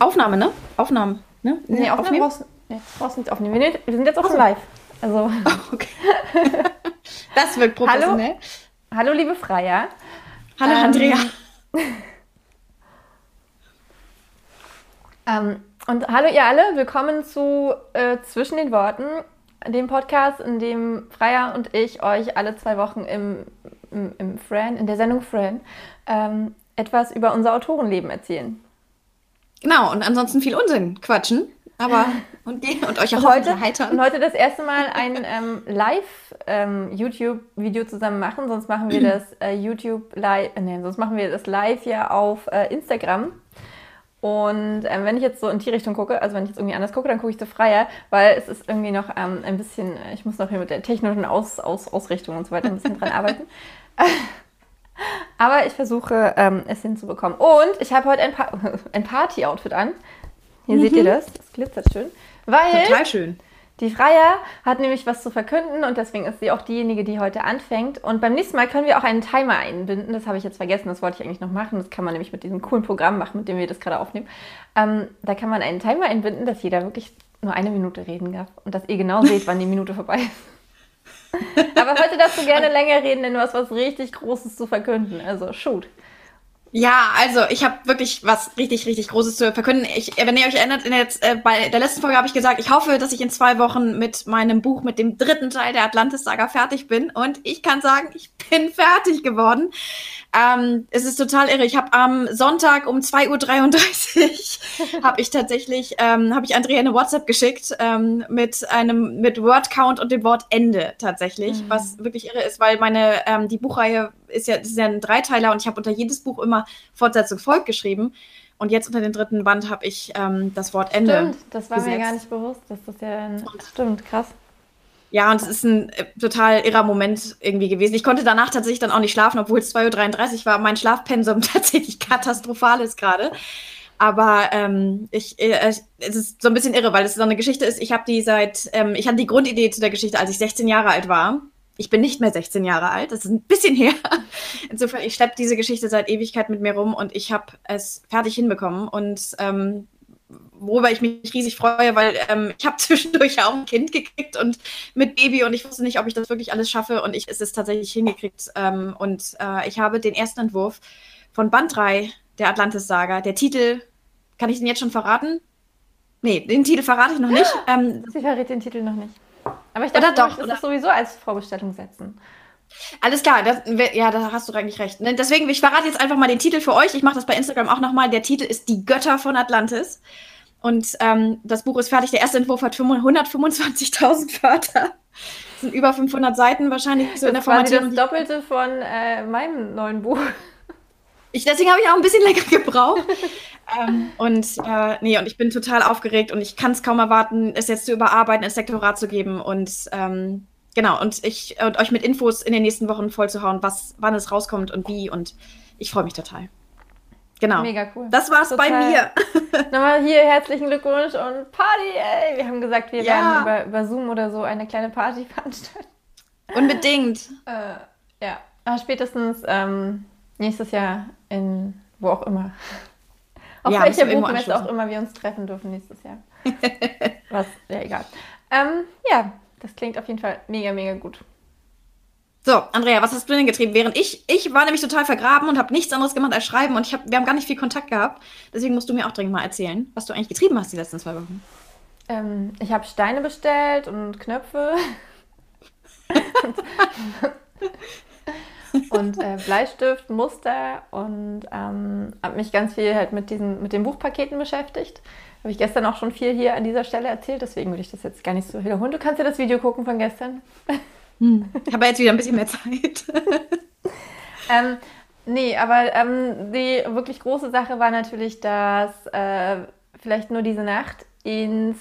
Aufnahme, ne? Aufnahmen, ne? Nee, Aufnahme brauchst, nee, brauchst nicht aufnehmen. Wir, wir sind jetzt auch schon live. Also. Okay. das wirkt professionell. Hallo, hallo liebe Freier. Hallo, ähm, Andrea. ähm, und hallo ihr alle, willkommen zu äh, Zwischen den Worten, dem Podcast, in dem Freier und ich euch alle zwei Wochen im, im, im Fran, in der Sendung Fran, ähm, etwas über unser Autorenleben erzählen. Genau, und ansonsten viel Unsinn quatschen. Aber und, und euch auch heute. Und heute das erste Mal ein ähm, Live-YouTube-Video ähm, zusammen machen. Sonst machen wir das äh, YouTube live, äh, nee, sonst machen wir das live ja auf äh, Instagram. Und ähm, wenn ich jetzt so in die Richtung gucke, also wenn ich jetzt irgendwie anders gucke, dann gucke ich so freier, weil es ist irgendwie noch ähm, ein bisschen, ich muss noch hier mit der technischen Aus, Aus, Ausrichtung und so weiter ein bisschen dran arbeiten. Aber ich versuche ähm, es hinzubekommen. Und ich habe heute ein, pa ein Party-Outfit an. Hier mhm. seht ihr mhm. das. Das glitzert schön. Weil Total schön. Die Freier hat nämlich was zu verkünden und deswegen ist sie auch diejenige, die heute anfängt. Und beim nächsten Mal können wir auch einen Timer einbinden. Das habe ich jetzt vergessen, das wollte ich eigentlich noch machen. Das kann man nämlich mit diesem coolen Programm machen, mit dem wir das gerade aufnehmen. Ähm, da kann man einen Timer einbinden, dass jeder wirklich nur eine Minute reden darf und dass ihr genau seht, wann die Minute vorbei ist. Aber heute darfst du gerne länger reden, denn du hast was richtig Großes zu verkünden. Also, shoot. Ja, also ich habe wirklich was richtig, richtig Großes zu verkünden. Ich, wenn ihr euch erinnert, in der, äh, bei der letzten Folge habe ich gesagt, ich hoffe, dass ich in zwei Wochen mit meinem Buch, mit dem dritten Teil der Atlantis-Saga fertig bin. Und ich kann sagen, ich bin fertig geworden. Ähm, es ist total irre. Ich habe am Sonntag um 2.33 Uhr habe ich tatsächlich, ähm, habe ich Andrea eine WhatsApp geschickt ähm, mit einem, mit Word-Count und dem Wort Ende tatsächlich, mhm. was wirklich irre ist, weil meine, ähm, die Buchreihe ist ja, das ist ja ein Dreiteiler und ich habe unter jedes Buch immer Fortsetzung folgt geschrieben. Und jetzt unter dem dritten Band habe ich ähm, das Wort Ende. Stimmt, das war gesetzt. mir gar nicht bewusst, dass das ja ein, stimmt, krass. Ja, und es ist ein äh, total irrer Moment irgendwie gewesen. Ich konnte danach tatsächlich dann auch nicht schlafen, obwohl es 2.33 Uhr war. Mein Schlafpensum tatsächlich katastrophal ist gerade. Aber ähm, ich, äh, es ist so ein bisschen irre, weil es so eine Geschichte ist. Ich habe die seit, ähm, ich hatte die Grundidee zu der Geschichte, als ich 16 Jahre alt war. Ich bin nicht mehr 16 Jahre alt, das ist ein bisschen her. Insofern, ich schleppe diese Geschichte seit Ewigkeit mit mir rum und ich habe es fertig hinbekommen. Und ähm, worüber ich mich riesig freue, weil ähm, ich habe zwischendurch auch ein Kind gekriegt und mit Baby und ich wusste nicht, ob ich das wirklich alles schaffe und ich es ist tatsächlich hingekriegt. Ähm, und äh, ich habe den ersten Entwurf von Band 3 der Atlantis-Saga. Der Titel, kann ich den jetzt schon verraten? Nee, den Titel verrate ich noch nicht. Ähm, Sie verrät den Titel noch nicht. Aber ich dachte, doch, das ist sowieso als Vorbestellung setzen. Alles klar, das, ja, da hast du eigentlich recht. Ne, deswegen, ich verrate jetzt einfach mal den Titel für euch. Ich mache das bei Instagram auch nochmal. Der Titel ist Die Götter von Atlantis. Und ähm, das Buch ist fertig. Der erste Entwurf hat 125.000 Wörter. Das sind über 500 Seiten wahrscheinlich so das in der Formatierung. Das Doppelte von äh, meinem neuen Buch. Ich, deswegen habe ich auch ein bisschen länger gebraucht. ähm, und äh, nee, und ich bin total aufgeregt und ich kann es kaum erwarten, es jetzt zu überarbeiten, ins Lektorat zu geben und ähm, genau, und ich und euch mit Infos in den nächsten Wochen vollzuhauen, was, wann es rauskommt und wie. Und ich freue mich total. Genau. Mega cool. Das war's Total. bei mir. Nochmal hier herzlichen Glückwunsch und Party, ey. Wir haben gesagt, wir ja. werden über, über Zoom oder so eine kleine Party veranstalten. Unbedingt. äh, ja. Aber spätestens ähm, nächstes Jahr in wo auch immer. Auf ja, welcher Buchmesse auch immer wir uns treffen dürfen nächstes Jahr. Was, ja, egal. Ähm, ja, das klingt auf jeden Fall mega, mega gut. So, Andrea, was hast du denn getrieben? Während ich, ich war nämlich total vergraben und habe nichts anderes gemacht als schreiben und ich hab, wir haben gar nicht viel Kontakt gehabt. Deswegen musst du mir auch dringend mal erzählen, was du eigentlich getrieben hast die letzten zwei Wochen. Ähm, ich habe Steine bestellt und Knöpfe. und äh, Bleistift, Muster und ähm, habe mich ganz viel halt mit diesen mit den Buchpaketen beschäftigt. Habe ich gestern auch schon viel hier an dieser Stelle erzählt, deswegen würde ich das jetzt gar nicht so wiederholen. Du kannst ja das Video gucken von gestern. Hm. Ich habe jetzt wieder ein bisschen mehr Zeit. ähm, nee, aber ähm, die wirklich große Sache war natürlich, dass äh, vielleicht nur diese Nacht ins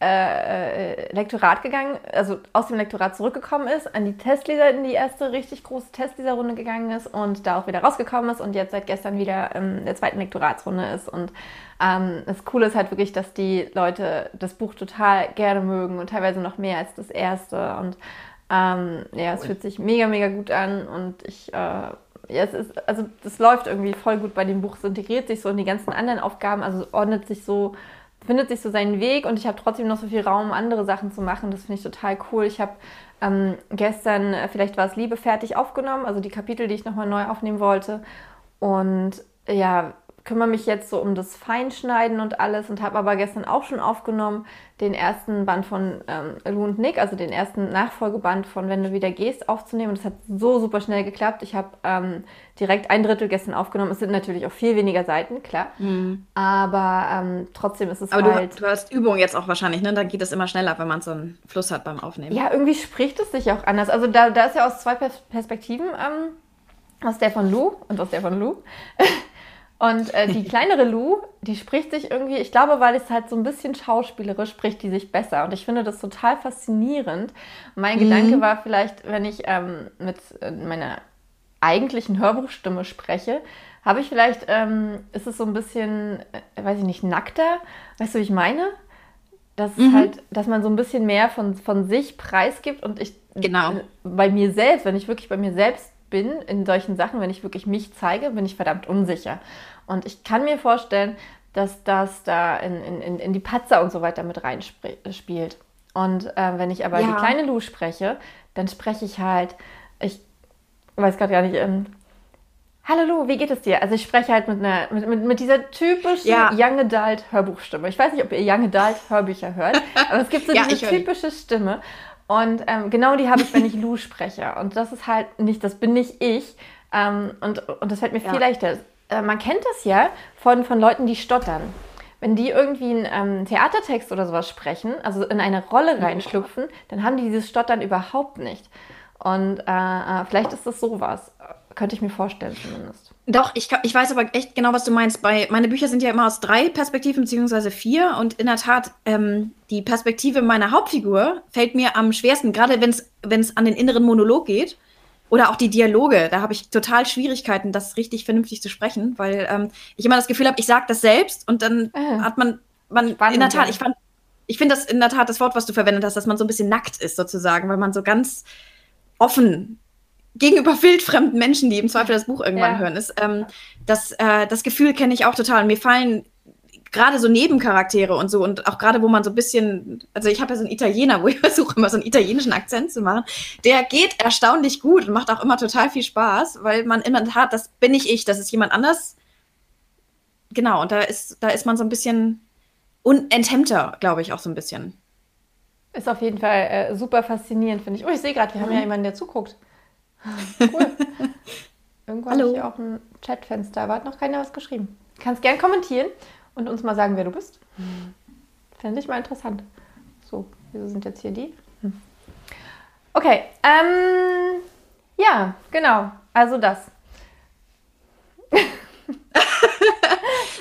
äh, äh, Lektorat gegangen, also aus dem Lektorat zurückgekommen ist, an die Testleser in die erste richtig große Testleserrunde gegangen ist und da auch wieder rausgekommen ist und jetzt seit gestern wieder in der zweiten Lektoratsrunde ist. Und ähm, das Coole ist halt wirklich, dass die Leute das Buch total gerne mögen und teilweise noch mehr als das erste. Und ähm, ja, es fühlt sich mega, mega gut an und ich äh, ja, es ist, also das läuft irgendwie voll gut bei dem Buch. Es integriert sich so in die ganzen anderen Aufgaben, also ordnet sich so, findet sich so seinen Weg und ich habe trotzdem noch so viel Raum, andere Sachen zu machen. Das finde ich total cool. Ich habe ähm, gestern, äh, vielleicht war es Liebe fertig aufgenommen, also die Kapitel, die ich nochmal neu aufnehmen wollte. Und ja, kümmere mich jetzt so um das Feinschneiden und alles und habe aber gestern auch schon aufgenommen den ersten Band von ähm, Lou und Nick, also den ersten Nachfolgeband von Wenn du wieder gehst, aufzunehmen. Und das hat so super schnell geklappt. Ich habe ähm, direkt ein Drittel gestern aufgenommen. Es sind natürlich auch viel weniger Seiten, klar. Mhm. Aber ähm, trotzdem ist es aber halt... Du, du hast Übung jetzt auch wahrscheinlich, ne? Dann geht es immer schneller, wenn man so einen Fluss hat beim Aufnehmen. Ja, irgendwie spricht es sich auch anders. Also da, da ist ja aus zwei Perspektiven, ähm, aus der von Lou und aus der von Lou. Und äh, die kleinere Lou, die spricht sich irgendwie, ich glaube, weil es halt so ein bisschen schauspielerisch spricht, die sich besser. Und ich finde das total faszinierend. mein mhm. Gedanke war vielleicht, wenn ich ähm, mit äh, meiner eigentlichen Hörbuchstimme spreche, habe ich vielleicht, ähm, ist es so ein bisschen, äh, weiß ich nicht, nackter? Weißt du, wie ich meine? Dass mhm. halt, dass man so ein bisschen mehr von, von sich preisgibt und ich genau. Äh, bei mir selbst, wenn ich wirklich bei mir selbst bin in solchen Sachen, wenn ich wirklich mich zeige, bin ich verdammt unsicher. Und ich kann mir vorstellen, dass das da in, in, in die Patzer und so weiter mit reinspielt. Und äh, wenn ich aber ja. die kleine Lu spreche, dann spreche ich halt, ich weiß gerade gar nicht, ähm, Hallo Lu, wie geht es dir? Also ich spreche halt mit, einer, mit, mit, mit dieser typischen ja. Young Adult Hörbuchstimme. Ich weiß nicht, ob ihr Young Adult Hörbücher hört, aber es gibt so ja, diese typische Stimme. Und ähm, genau die habe ich, wenn ich Lu spreche. Und das ist halt nicht, das bin nicht ich. Ähm, und, und das fällt mir ja. viel leichter. Äh, man kennt das ja von, von Leuten, die stottern. Wenn die irgendwie einen ähm, Theatertext oder sowas sprechen, also in eine Rolle reinschlüpfen, dann haben die dieses Stottern überhaupt nicht. Und äh, äh vielleicht ist das sowas. Könnte ich mir vorstellen zumindest. Doch, ich, ich weiß aber echt genau, was du meinst. Bei, meine Bücher sind ja immer aus drei Perspektiven, beziehungsweise vier. Und in der Tat, ähm, die Perspektive meiner Hauptfigur fällt mir am schwersten, gerade wenn es an den inneren Monolog geht. Oder auch die Dialoge. Da habe ich total Schwierigkeiten, das richtig vernünftig zu sprechen, weil ähm, ich immer das Gefühl habe, ich sage das selbst und dann äh, hat man, man in der Tat, ich fand, ich finde das in der Tat das Wort, was du verwendet hast, dass man so ein bisschen nackt ist sozusagen, weil man so ganz offen gegenüber wildfremden Menschen, die im Zweifel das Buch irgendwann ja. hören, ist. Ähm, das, äh, das Gefühl kenne ich auch total. Und mir fallen gerade so Nebencharaktere und so und auch gerade, wo man so ein bisschen, also ich habe ja so einen Italiener, wo ich versuche immer so einen italienischen Akzent zu machen, der geht erstaunlich gut und macht auch immer total viel Spaß, weil man immer hat, das bin nicht ich, das ist jemand anders. Genau, und da ist, da ist man so ein bisschen unenthemmter, glaube ich, auch so ein bisschen. Ist auf jeden Fall äh, super faszinierend, finde ich. Oh, ich sehe gerade, wir mhm. haben ja jemanden, der zuguckt. Cool. Irgendwo habe ich auch ein Chatfenster, aber hat noch keiner was geschrieben. Kannst gern kommentieren und uns mal sagen, wer du bist. Hm. Fände ich mal interessant. So, wieso sind jetzt hier die? Hm. Okay, ähm, ja, genau. Also das.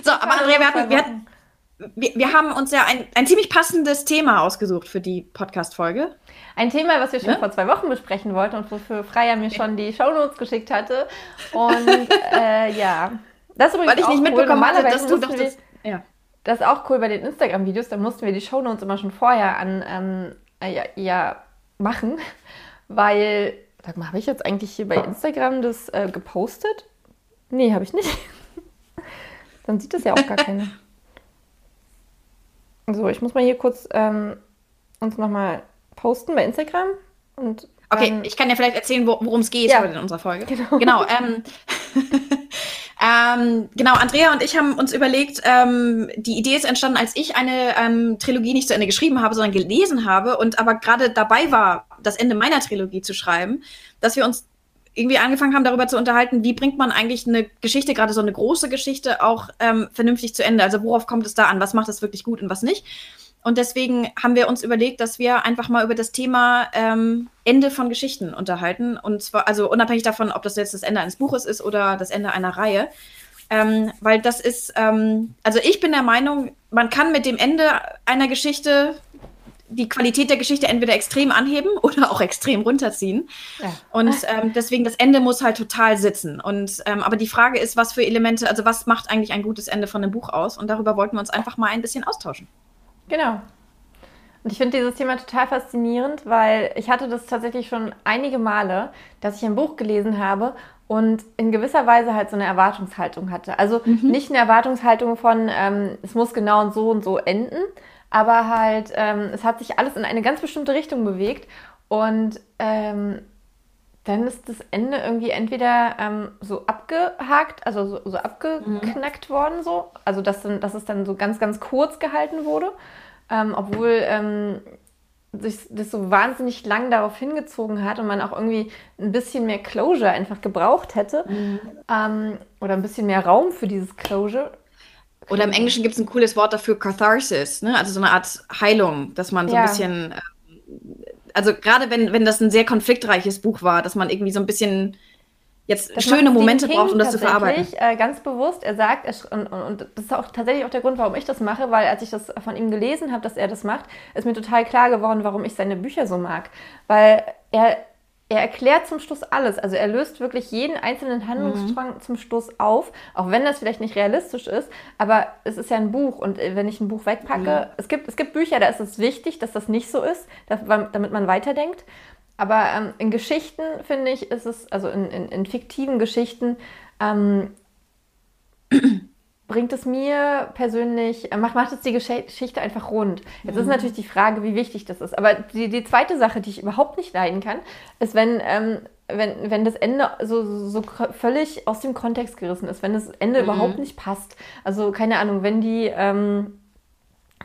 so, aber Andrea, wir hatten, wir hatten, wir, wir haben uns ja ein, ein ziemlich passendes Thema ausgesucht für die Podcast-Folge. Ein Thema, was wir schon ne? vor zwei Wochen besprechen wollten und wofür Freya mir schon die Shownotes geschickt hatte. Und äh, ja, das ist übrigens Weil ich nicht cool. mitbekommen hatte, dass du doch das... Ja. Das ist auch cool bei den Instagram-Videos, da mussten wir die Shownotes immer schon vorher an ähm, äh, ja, ja, machen, weil, sag mal, habe ich jetzt eigentlich hier bei Instagram das äh, gepostet? Nee, habe ich nicht. Dann sieht das ja auch gar keiner. So, ich muss mal hier kurz ähm, uns nochmal posten bei Instagram. Und okay, ich kann ja vielleicht erzählen, worum es geht ja. heute in unserer Folge. Genau. genau ähm, ähm, genau, Andrea und ich haben uns überlegt, ähm, die Idee ist entstanden, als ich eine ähm, Trilogie nicht zu Ende geschrieben habe, sondern gelesen habe und aber gerade dabei war, das Ende meiner Trilogie zu schreiben, dass wir uns irgendwie angefangen haben, darüber zu unterhalten, wie bringt man eigentlich eine Geschichte, gerade so eine große Geschichte, auch ähm, vernünftig zu Ende. Also worauf kommt es da an? Was macht es wirklich gut und was nicht? Und deswegen haben wir uns überlegt, dass wir einfach mal über das Thema ähm, Ende von Geschichten unterhalten. Und zwar, also unabhängig davon, ob das jetzt das Ende eines Buches ist oder das Ende einer Reihe. Ähm, weil das ist, ähm, also ich bin der Meinung, man kann mit dem Ende einer Geschichte die Qualität der Geschichte entweder extrem anheben oder auch extrem runterziehen. Ja. Und ähm, deswegen das Ende muss halt total sitzen. Und ähm, aber die Frage ist, was für Elemente, also was macht eigentlich ein gutes Ende von einem Buch aus? Und darüber wollten wir uns einfach mal ein bisschen austauschen. Genau. Und ich finde dieses Thema total faszinierend, weil ich hatte das tatsächlich schon einige Male, dass ich ein Buch gelesen habe und in gewisser Weise halt so eine Erwartungshaltung hatte. Also mhm. nicht eine Erwartungshaltung von, ähm, es muss genau und so und so enden, aber halt, ähm, es hat sich alles in eine ganz bestimmte Richtung bewegt und ähm, dann ist das Ende irgendwie entweder ähm, so abgehakt, also so, so abgeknackt mhm. worden, so. Also dass, dann, dass es dann so ganz, ganz kurz gehalten wurde, ähm, obwohl ähm, sich das so wahnsinnig lang darauf hingezogen hat und man auch irgendwie ein bisschen mehr Closure einfach gebraucht hätte. Mhm. Ähm, oder ein bisschen mehr Raum für dieses Closure. Oder im Englischen gibt es ein cooles Wort dafür, Catharsis, ne? also so eine Art Heilung, dass man so ja. ein bisschen, ähm, also gerade wenn, wenn das ein sehr konfliktreiches Buch war, dass man irgendwie so ein bisschen jetzt das schöne Momente braucht, um das zu verarbeiten. Äh, ganz bewusst, er sagt, er, und, und, das ist auch tatsächlich auch der Grund, warum ich das mache, weil als ich das von ihm gelesen habe, dass er das macht, ist mir total klar geworden, warum ich seine Bücher so mag. Weil er, er erklärt zum Schluss alles. Also er löst wirklich jeden einzelnen Handlungsstrang mhm. zum Schluss auf, auch wenn das vielleicht nicht realistisch ist, aber es ist ja ein Buch und äh, wenn ich ein Buch wegpacke, mhm. es, gibt, es gibt Bücher, da ist es wichtig, dass das nicht so ist, damit man weiterdenkt. Aber ähm, in Geschichten, finde ich, ist es, also in, in, in fiktiven Geschichten, ähm, bringt es mir persönlich, äh, macht, macht es die Geschichte einfach rund. Jetzt mhm. ist natürlich die Frage, wie wichtig das ist. Aber die, die zweite Sache, die ich überhaupt nicht leiden kann, ist, wenn, ähm, wenn, wenn das Ende so, so völlig aus dem Kontext gerissen ist, wenn das Ende mhm. überhaupt nicht passt. Also keine Ahnung, wenn die ähm,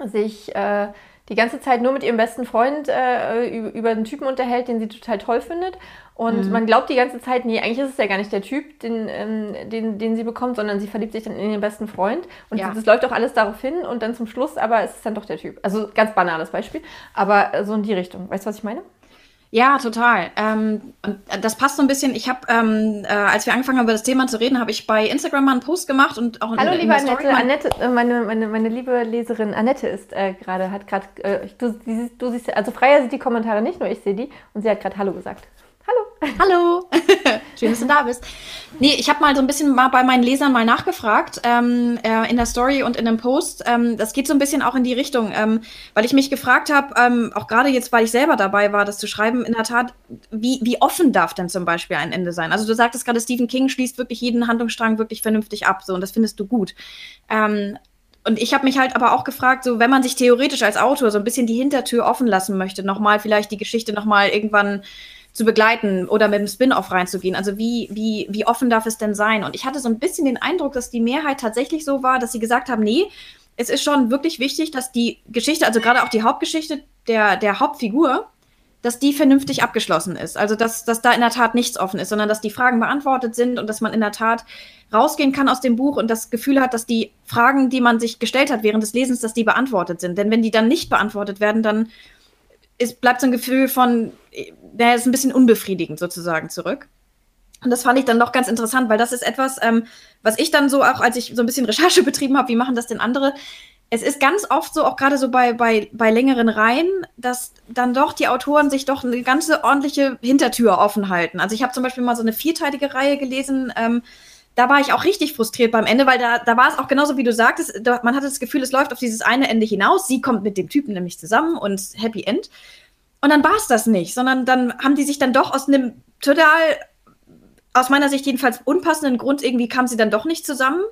sich äh, die ganze Zeit nur mit ihrem besten Freund äh, über einen Typen unterhält, den sie total toll findet. Und mhm. man glaubt die ganze Zeit, nee, eigentlich ist es ja gar nicht der Typ, den, ähm, den, den sie bekommt, sondern sie verliebt sich dann in ihren besten Freund. Und ja. das läuft auch alles darauf hin und dann zum Schluss, aber es ist dann doch der Typ. Also ganz banales Beispiel, aber so in die Richtung. Weißt du, was ich meine? Ja, total. Ähm, und das passt so ein bisschen. Ich habe, ähm, äh, als wir angefangen haben, über das Thema zu reden, habe ich bei Instagram mal einen Post gemacht und auch Hallo, in, liebe Annette. Annette, äh, meine, meine, meine liebe Leserin Annette ist äh, gerade, hat gerade, äh, du, du siehst, also Freier sieht die Kommentare nicht, nur ich sehe die und sie hat gerade Hallo gesagt. Hallo. Hallo. Schön, dass du da bist. Nee, ich habe mal so ein bisschen mal bei meinen Lesern mal nachgefragt ähm, äh, in der Story und in dem Post. Ähm, das geht so ein bisschen auch in die Richtung, ähm, weil ich mich gefragt habe, ähm, auch gerade jetzt, weil ich selber dabei war, das zu schreiben, in der Tat, wie, wie offen darf denn zum Beispiel ein Ende sein? Also du sagtest gerade, Stephen King schließt wirklich jeden Handlungsstrang wirklich vernünftig ab, so und das findest du gut. Ähm, und ich habe mich halt aber auch gefragt, so wenn man sich theoretisch als Autor so ein bisschen die Hintertür offen lassen möchte, nochmal vielleicht die Geschichte nochmal irgendwann zu begleiten oder mit dem Spin-off reinzugehen. Also wie, wie, wie offen darf es denn sein? Und ich hatte so ein bisschen den Eindruck, dass die Mehrheit tatsächlich so war, dass sie gesagt haben, nee, es ist schon wirklich wichtig, dass die Geschichte, also gerade auch die Hauptgeschichte der, der Hauptfigur, dass die vernünftig abgeschlossen ist. Also dass, dass da in der Tat nichts offen ist, sondern dass die Fragen beantwortet sind und dass man in der Tat rausgehen kann aus dem Buch und das Gefühl hat, dass die Fragen, die man sich gestellt hat während des Lesens, dass die beantwortet sind. Denn wenn die dann nicht beantwortet werden, dann ist, bleibt so ein Gefühl von, der ist ein bisschen unbefriedigend sozusagen zurück. Und das fand ich dann doch ganz interessant, weil das ist etwas, ähm, was ich dann so auch, als ich so ein bisschen Recherche betrieben habe, wie machen das denn andere? Es ist ganz oft so, auch gerade so bei, bei, bei längeren Reihen, dass dann doch die Autoren sich doch eine ganze ordentliche Hintertür offen halten. Also ich habe zum Beispiel mal so eine vierteilige Reihe gelesen, ähm, da war ich auch richtig frustriert beim Ende, weil da, da war es auch genauso, wie du sagtest, da, man hatte das Gefühl, es läuft auf dieses eine Ende hinaus. Sie kommt mit dem Typen nämlich zusammen und Happy End. Und dann war es das nicht, sondern dann haben die sich dann doch aus einem total, aus meiner Sicht jedenfalls unpassenden Grund, irgendwie kamen sie dann doch nicht zusammen.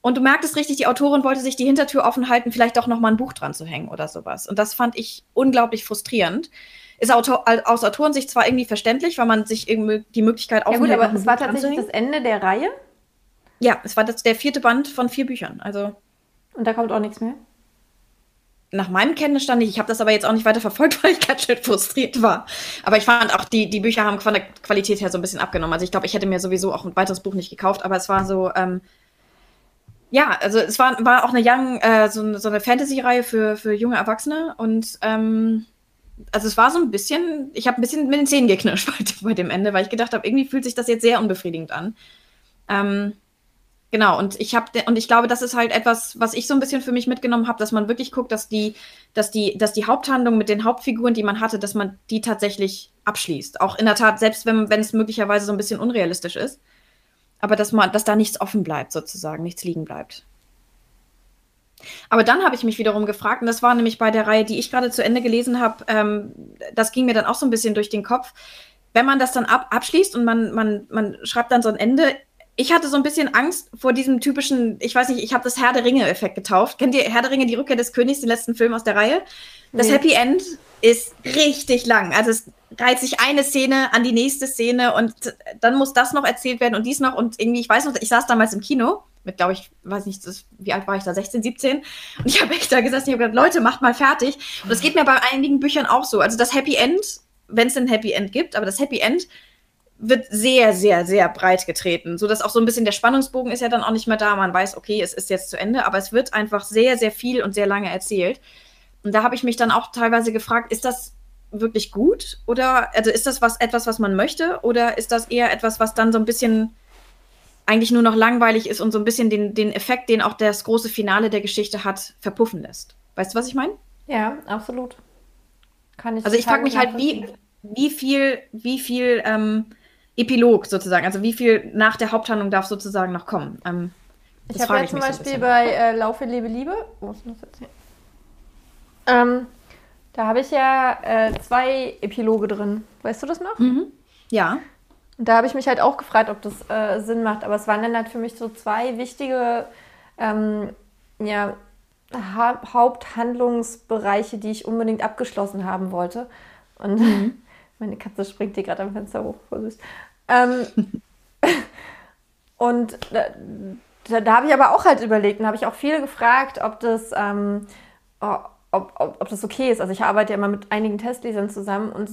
Und du merktest richtig, die Autorin wollte sich die Hintertür offen halten, vielleicht doch noch mal ein Buch dran zu hängen oder sowas. Und das fand ich unglaublich frustrierend. Ist Autor, aus Autorensicht zwar irgendwie verständlich, weil man sich irgendwie die Möglichkeit aufhält. Ja gut, aber es war tatsächlich das Ende der Reihe? Ja, es war das, der vierte Band von vier Büchern. Also. Und da kommt auch nichts mehr? Nach meinem Kenntnisstand nicht. Ich habe das aber jetzt auch nicht weiter verfolgt, weil ich ganz schön frustriert war. Aber ich fand auch, die, die Bücher haben von der Qualität her so ein bisschen abgenommen. Also ich glaube, ich hätte mir sowieso auch ein weiteres Buch nicht gekauft, aber es war so, ähm, ja, also es war, war auch eine Young, äh, so, so eine Fantasy-Reihe für, für junge Erwachsene und ähm, also es war so ein bisschen, ich habe ein bisschen mit den Zähnen geknirscht bei, bei, dem Ende, weil ich gedacht habe, irgendwie fühlt sich das jetzt sehr unbefriedigend an. Ähm, Genau, und ich habe und ich glaube, das ist halt etwas, was ich so ein bisschen für mich mitgenommen habe, dass man wirklich guckt, dass die, dass die, dass die Haupthandlung mit den Hauptfiguren, die man hatte, dass man die tatsächlich abschließt. Auch in der Tat, selbst wenn, es möglicherweise so ein bisschen unrealistisch ist. Aber dass man, dass da nichts offen bleibt, sozusagen, nichts liegen bleibt. Aber dann habe ich mich wiederum gefragt, und das war nämlich bei der Reihe, die ich gerade zu Ende gelesen habe, ähm, das ging mir dann auch so ein bisschen durch den Kopf. Wenn man das dann ab, abschließt und man, man, man schreibt dann so ein Ende, ich hatte so ein bisschen Angst vor diesem typischen, ich weiß nicht, ich habe das Herr der Ringe-Effekt getauft. Kennt ihr Herr der Ringe, die Rückkehr des Königs, den letzten Film aus der Reihe? Das nee. Happy End ist richtig lang. Also es reiht sich eine Szene an die nächste Szene und dann muss das noch erzählt werden und dies noch. Und irgendwie, ich weiß noch, ich saß damals im Kino mit, glaube ich, weiß nicht, das, wie alt war ich da, 16, 17? Und ich habe echt da gesessen, ich habe gesagt, Leute, macht mal fertig. Und das geht mir bei einigen Büchern auch so. Also das Happy End, wenn es ein Happy End gibt, aber das Happy End wird sehr, sehr, sehr breit getreten, so dass auch so ein bisschen der Spannungsbogen ist ja dann auch nicht mehr da. Man weiß, okay, es ist jetzt zu Ende, aber es wird einfach sehr, sehr viel und sehr lange erzählt. Und da habe ich mich dann auch teilweise gefragt, ist das wirklich gut oder also ist das was etwas, was man möchte oder ist das eher etwas, was dann so ein bisschen eigentlich nur noch langweilig ist und so ein bisschen den, den Effekt, den auch das große Finale der Geschichte hat, verpuffen lässt. Weißt du, was ich meine? Ja, absolut. Kann ich also ich frage mich halt, wie, wie viel, wie viel ähm, Epilog sozusagen. Also wie viel nach der Haupthandlung darf sozusagen noch kommen? Ähm, ich habe ja zum Beispiel so bei äh, Laufe, Liebe, Liebe, wo ist das jetzt hier? Ähm, da habe ich ja äh, zwei Epiloge drin. Weißt du das noch? Mhm. Ja. Und da habe ich mich halt auch gefragt, ob das äh, Sinn macht. Aber es waren dann halt für mich so zwei wichtige ähm, ja, ha Haupthandlungsbereiche, die ich unbedingt abgeschlossen haben wollte. Und mhm. Meine Katze springt hier gerade am Fenster hoch, voll süß. Ähm, und da, da, da habe ich aber auch halt überlegt und habe ich auch viele gefragt, ob das, ähm, ob, ob, ob das okay ist. Also ich arbeite ja immer mit einigen Testlesern zusammen und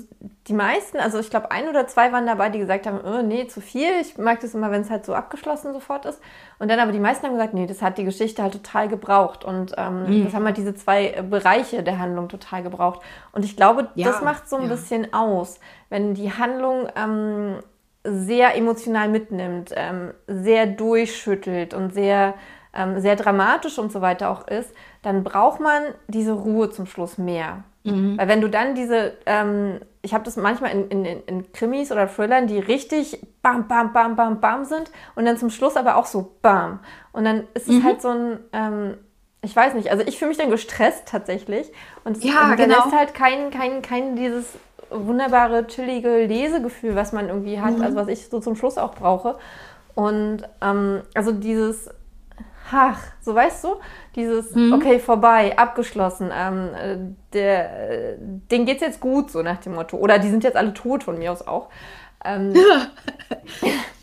die meisten, also ich glaube ein oder zwei waren dabei, die gesagt haben, oh, nee, zu viel. Ich mag das immer, wenn es halt so abgeschlossen sofort ist. Und dann aber die meisten haben gesagt, nee, das hat die Geschichte halt total gebraucht. Und ähm, mhm. das haben halt diese zwei Bereiche der Handlung total gebraucht. Und ich glaube, ja, das macht so ein ja. bisschen aus, wenn die Handlung ähm, sehr emotional mitnimmt, ähm, sehr durchschüttelt und sehr, ähm, sehr dramatisch und so weiter auch ist dann braucht man diese Ruhe zum Schluss mehr. Mhm. Weil wenn du dann diese, ähm, ich habe das manchmal in, in, in Krimis oder Thrillern, die richtig bam, bam, bam, bam, bam sind und dann zum Schluss aber auch so bam. Und dann ist es mhm. halt so ein, ähm, ich weiß nicht, also ich fühle mich dann gestresst tatsächlich und, ja, und dann genau. ist halt kein, kein, kein dieses wunderbare, chillige Lesegefühl, was man irgendwie hat, mhm. also was ich so zum Schluss auch brauche. Und ähm, also dieses ach, so weißt du, dieses, mhm. okay, vorbei, abgeschlossen, ähm, äh, der, äh, denen geht's jetzt gut, so nach dem Motto. Oder die sind jetzt alle tot, von mir aus auch. Ähm,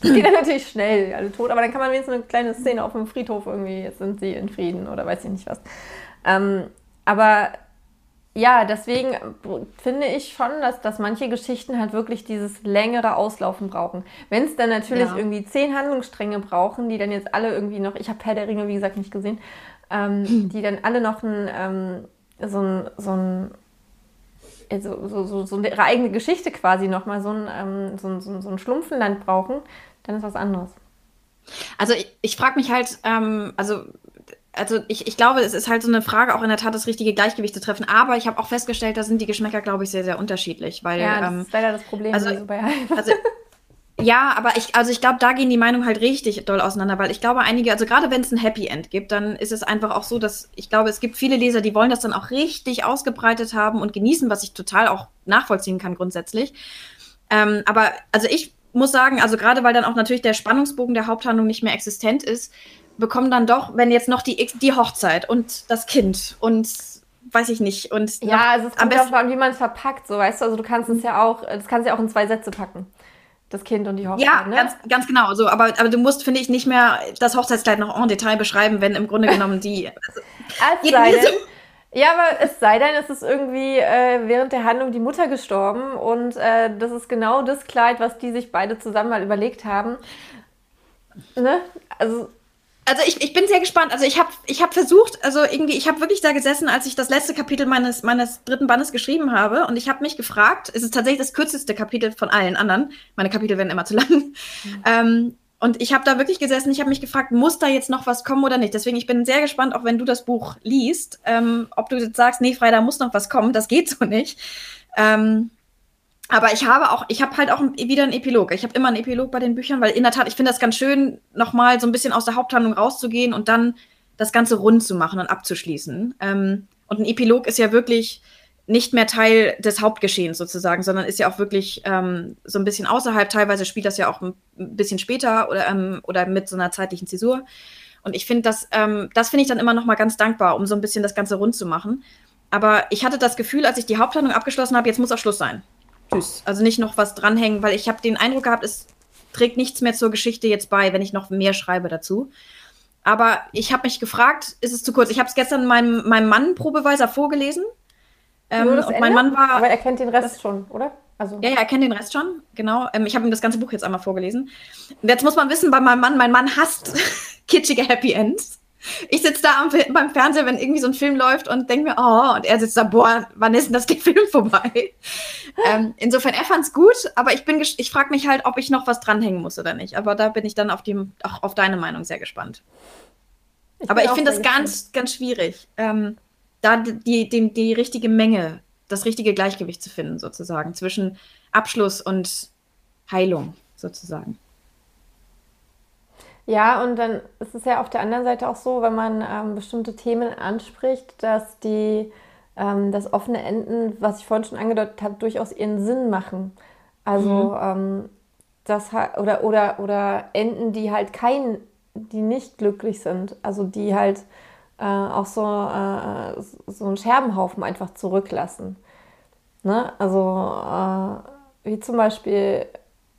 das geht dann natürlich schnell, alle tot, aber dann kann man wenigstens eine kleine Szene auf dem Friedhof irgendwie, jetzt sind sie in Frieden oder weiß ich nicht was. Ähm, aber ja, deswegen finde ich schon, dass, dass manche Geschichten halt wirklich dieses längere Auslaufen brauchen. Wenn es dann natürlich ja. irgendwie zehn Handlungsstränge brauchen, die dann jetzt alle irgendwie noch, ich habe Herr der Ringe, wie gesagt, nicht gesehen, ähm, hm. die dann alle noch ein, ähm, so ein, so ein so, so, so, so ihre eigene Geschichte quasi nochmal so ein, ähm, so, so, so ein Schlumpfenland brauchen, dann ist was anderes. Also ich, ich frage mich halt, ähm, also also ich, ich glaube, es ist halt so eine Frage, auch in der Tat das richtige Gleichgewicht zu treffen. Aber ich habe auch festgestellt, da sind die Geschmäcker, glaube ich, sehr, sehr unterschiedlich. Weil, ja, das ähm, ist leider das Problem. Also, so bei also, ja, aber ich, also ich glaube, da gehen die Meinungen halt richtig doll auseinander, weil ich glaube, einige, also gerade wenn es ein Happy End gibt, dann ist es einfach auch so, dass ich glaube, es gibt viele Leser, die wollen das dann auch richtig ausgebreitet haben und genießen, was ich total auch nachvollziehen kann grundsätzlich. Ähm, aber also ich muss sagen, also gerade weil dann auch natürlich der Spannungsbogen der Haupthandlung nicht mehr existent ist, bekommen dann doch, wenn jetzt noch die, die Hochzeit und das Kind und weiß ich nicht. Und ja, also es kommt auch an, wie man es verpackt, so weißt du. Also du kannst es ja auch, das kannst du ja auch in zwei Sätze packen. Das Kind und die Hochzeit. Ja, ne? ganz, ganz genau. So, aber, aber du musst, finde ich, nicht mehr das Hochzeitskleid noch en Detail beschreiben, wenn im Grunde genommen die. Also, Als sei denn, ja, aber es sei denn, es ist irgendwie äh, während der Handlung die Mutter gestorben und äh, das ist genau das Kleid, was die sich beide zusammen mal überlegt haben. Ne? Also also ich, ich bin sehr gespannt. Also ich habe ich hab versucht, also irgendwie, ich habe wirklich da gesessen, als ich das letzte Kapitel meines, meines dritten Bandes geschrieben habe. Und ich habe mich gefragt, es ist tatsächlich das kürzeste Kapitel von allen anderen. Meine Kapitel werden immer zu lang. Mhm. Ähm, und ich habe da wirklich gesessen, ich habe mich gefragt, muss da jetzt noch was kommen oder nicht? Deswegen, ich bin sehr gespannt, auch wenn du das Buch liest, ähm, ob du jetzt sagst, nee, Frei, da muss noch was kommen. Das geht so nicht. Ähm, aber ich habe auch, ich habe halt auch wieder einen Epilog. Ich habe immer einen Epilog bei den Büchern, weil in der Tat, ich finde das ganz schön, nochmal so ein bisschen aus der Haupthandlung rauszugehen und dann das Ganze rund zu machen und abzuschließen. Ähm, und ein Epilog ist ja wirklich nicht mehr Teil des Hauptgeschehens sozusagen, sondern ist ja auch wirklich ähm, so ein bisschen außerhalb. Teilweise spielt das ja auch ein bisschen später oder, ähm, oder mit so einer zeitlichen Zäsur. Und ich finde das, ähm, das finde ich dann immer noch mal ganz dankbar, um so ein bisschen das Ganze rund zu machen. Aber ich hatte das Gefühl, als ich die Hauptplanung abgeschlossen habe, jetzt muss auch Schluss sein. Tschüss. Also nicht noch was dranhängen, weil ich habe den Eindruck gehabt, es trägt nichts mehr zur Geschichte jetzt bei, wenn ich noch mehr schreibe dazu. Aber ich habe mich gefragt, ist es zu kurz? Ich habe es gestern meinem, meinem Mann probeweise vorgelesen ähm, und mein Mann war. Aber er kennt den Rest das, schon, oder? Also. Ja, ja, er kennt den Rest schon, genau. Ähm, ich habe ihm das ganze Buch jetzt einmal vorgelesen. Und jetzt muss man wissen, bei meinem Mann, mein Mann hasst kitschige Happy Ends. Ich sitze da am, beim Fernseher, wenn irgendwie so ein Film läuft und denke mir, oh, und er sitzt da, boah, wann ist denn das der Film vorbei? ähm, insofern, er fand es gut, aber ich bin, ich frage mich halt, ob ich noch was dranhängen muss oder nicht. Aber da bin ich dann auf, die, auch auf deine Meinung sehr gespannt. Ich aber ich finde das ganz, ganz schwierig. Ähm, da die, die, die richtige Menge, das richtige Gleichgewicht zu finden, sozusagen, zwischen Abschluss und Heilung, sozusagen. Ja, und dann ist es ja auf der anderen Seite auch so, wenn man ähm, bestimmte Themen anspricht, dass die ähm, das offene Enden, was ich vorhin schon angedeutet habe, durchaus ihren Sinn machen. Also mhm. ähm, das oder oder oder Enden, die halt kein, die nicht glücklich sind, also die halt äh, auch so, äh, so einen Scherbenhaufen einfach zurücklassen. Ne? Also äh, wie zum Beispiel,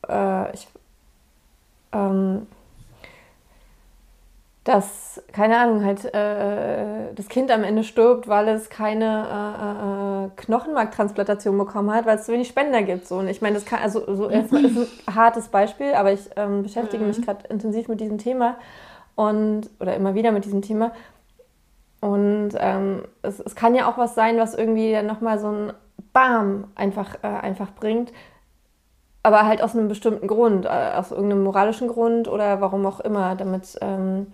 äh, ich, ähm, dass, keine Ahnung, halt äh, das Kind am Ende stirbt, weil es keine äh, Knochenmarktransplantation bekommen hat, weil es zu wenig Spender gibt. So. Und ich meine, das kann, also so ist ein hartes Beispiel, aber ich ähm, beschäftige mhm. mich gerade intensiv mit diesem Thema und oder immer wieder mit diesem Thema. Und ähm, es, es, kann ja auch was sein, was irgendwie dann nochmal so ein Bam einfach, äh, einfach bringt. Aber halt aus einem bestimmten Grund, äh, aus irgendeinem moralischen Grund oder warum auch immer, damit ähm,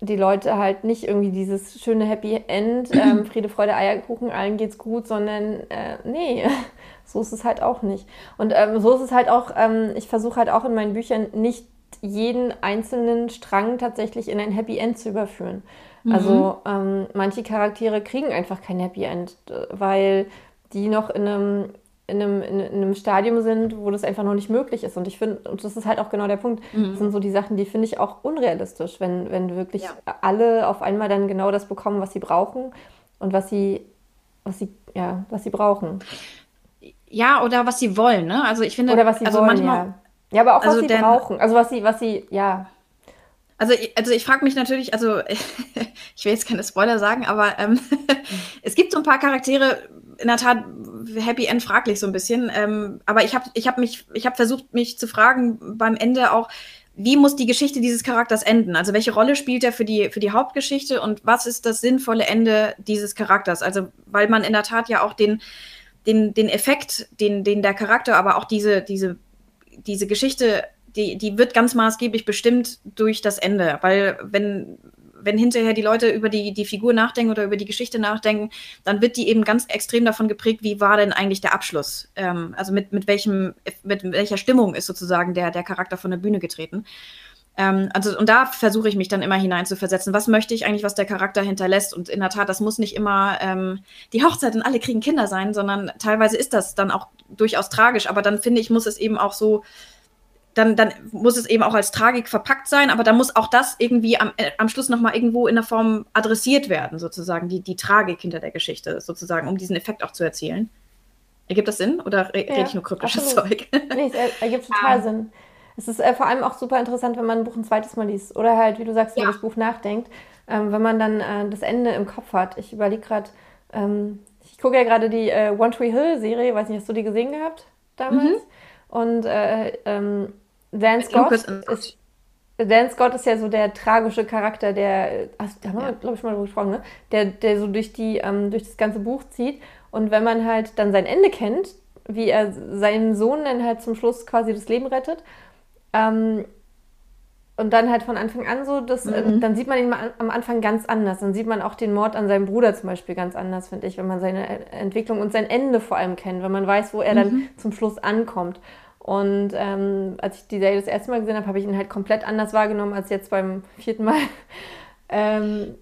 die Leute halt nicht irgendwie dieses schöne Happy End, ähm, Friede, Freude, Eierkuchen, allen geht's gut, sondern äh, nee, so ist es halt auch nicht. Und ähm, so ist es halt auch, ähm, ich versuche halt auch in meinen Büchern nicht jeden einzelnen Strang tatsächlich in ein Happy End zu überführen. Also mhm. ähm, manche Charaktere kriegen einfach kein Happy End, weil die noch in einem, in einem, in einem Stadium sind, wo das einfach noch nicht möglich ist. Und ich finde, und das ist halt auch genau der Punkt, mhm. das sind so die Sachen, die finde ich auch unrealistisch, wenn, wenn wirklich ja. alle auf einmal dann genau das bekommen, was sie brauchen und was sie, was sie, ja, was sie brauchen. Ja, oder was sie wollen, ne? Also ich finde, oder was sie also wollen, manchmal, ja. ja. aber auch also was sie denn, brauchen. Also was sie, was sie, ja. Also, also ich frage mich natürlich, also ich will jetzt keine Spoiler sagen, aber ähm, es gibt so ein paar Charaktere, in der Tat Happy End fraglich so ein bisschen. Ähm, aber ich habe ich hab mich, ich habe versucht, mich zu fragen beim Ende auch, wie muss die Geschichte dieses Charakters enden? Also welche Rolle spielt er für die, für die Hauptgeschichte und was ist das sinnvolle Ende dieses Charakters? Also, weil man in der Tat ja auch den, den, den Effekt, den, den der Charakter, aber auch diese, diese, diese Geschichte die, die wird ganz maßgeblich bestimmt durch das Ende. Weil wenn, wenn hinterher die Leute über die, die Figur nachdenken oder über die Geschichte nachdenken, dann wird die eben ganz extrem davon geprägt, wie war denn eigentlich der Abschluss? Ähm, also mit, mit, welchem, mit welcher Stimmung ist sozusagen der, der Charakter von der Bühne getreten. Ähm, also, und da versuche ich mich dann immer hinein zu versetzen. Was möchte ich eigentlich, was der Charakter hinterlässt? Und in der Tat, das muss nicht immer ähm, die Hochzeit und alle kriegen Kinder sein, sondern teilweise ist das dann auch durchaus tragisch. Aber dann finde ich, muss es eben auch so dann, dann muss es eben auch als Tragik verpackt sein, aber dann muss auch das irgendwie am, äh, am Schluss nochmal irgendwo in der Form adressiert werden, sozusagen, die, die Tragik hinter der Geschichte, sozusagen, um diesen Effekt auch zu erzielen. Ergibt das Sinn oder re ja, rede ich nur kryptisches absolut. Zeug? nee, es ergibt total ah. Sinn. Es ist äh, vor allem auch super interessant, wenn man ein Buch ein zweites Mal liest oder halt, wie du sagst, ja. über das Buch nachdenkt, ähm, wenn man dann äh, das Ende im Kopf hat. Ich überlege gerade, ähm, ich gucke ja gerade die äh, One Tree Hill Serie, weiß nicht, hast du die gesehen gehabt damals? Mhm. Und äh, ähm, Dan Scott ist, Dan Scott ist ja so der tragische Charakter, der, da haben wir, ja. glaube ich, mal drüber gesprochen, ne? der, der so durch, die, ähm, durch das ganze Buch zieht. Und wenn man halt dann sein Ende kennt, wie er seinen Sohn dann halt zum Schluss quasi das Leben rettet, ähm, und dann halt von Anfang an so, das, äh, mhm. dann sieht man ihn am Anfang ganz anders. Dann sieht man auch den Mord an seinem Bruder zum Beispiel ganz anders, finde ich, wenn man seine Entwicklung und sein Ende vor allem kennt, wenn man weiß, wo er mhm. dann zum Schluss ankommt. Und ähm, als ich die Serie das erste Mal gesehen habe, habe ich ihn halt komplett anders wahrgenommen als jetzt beim vierten Mal. ähm,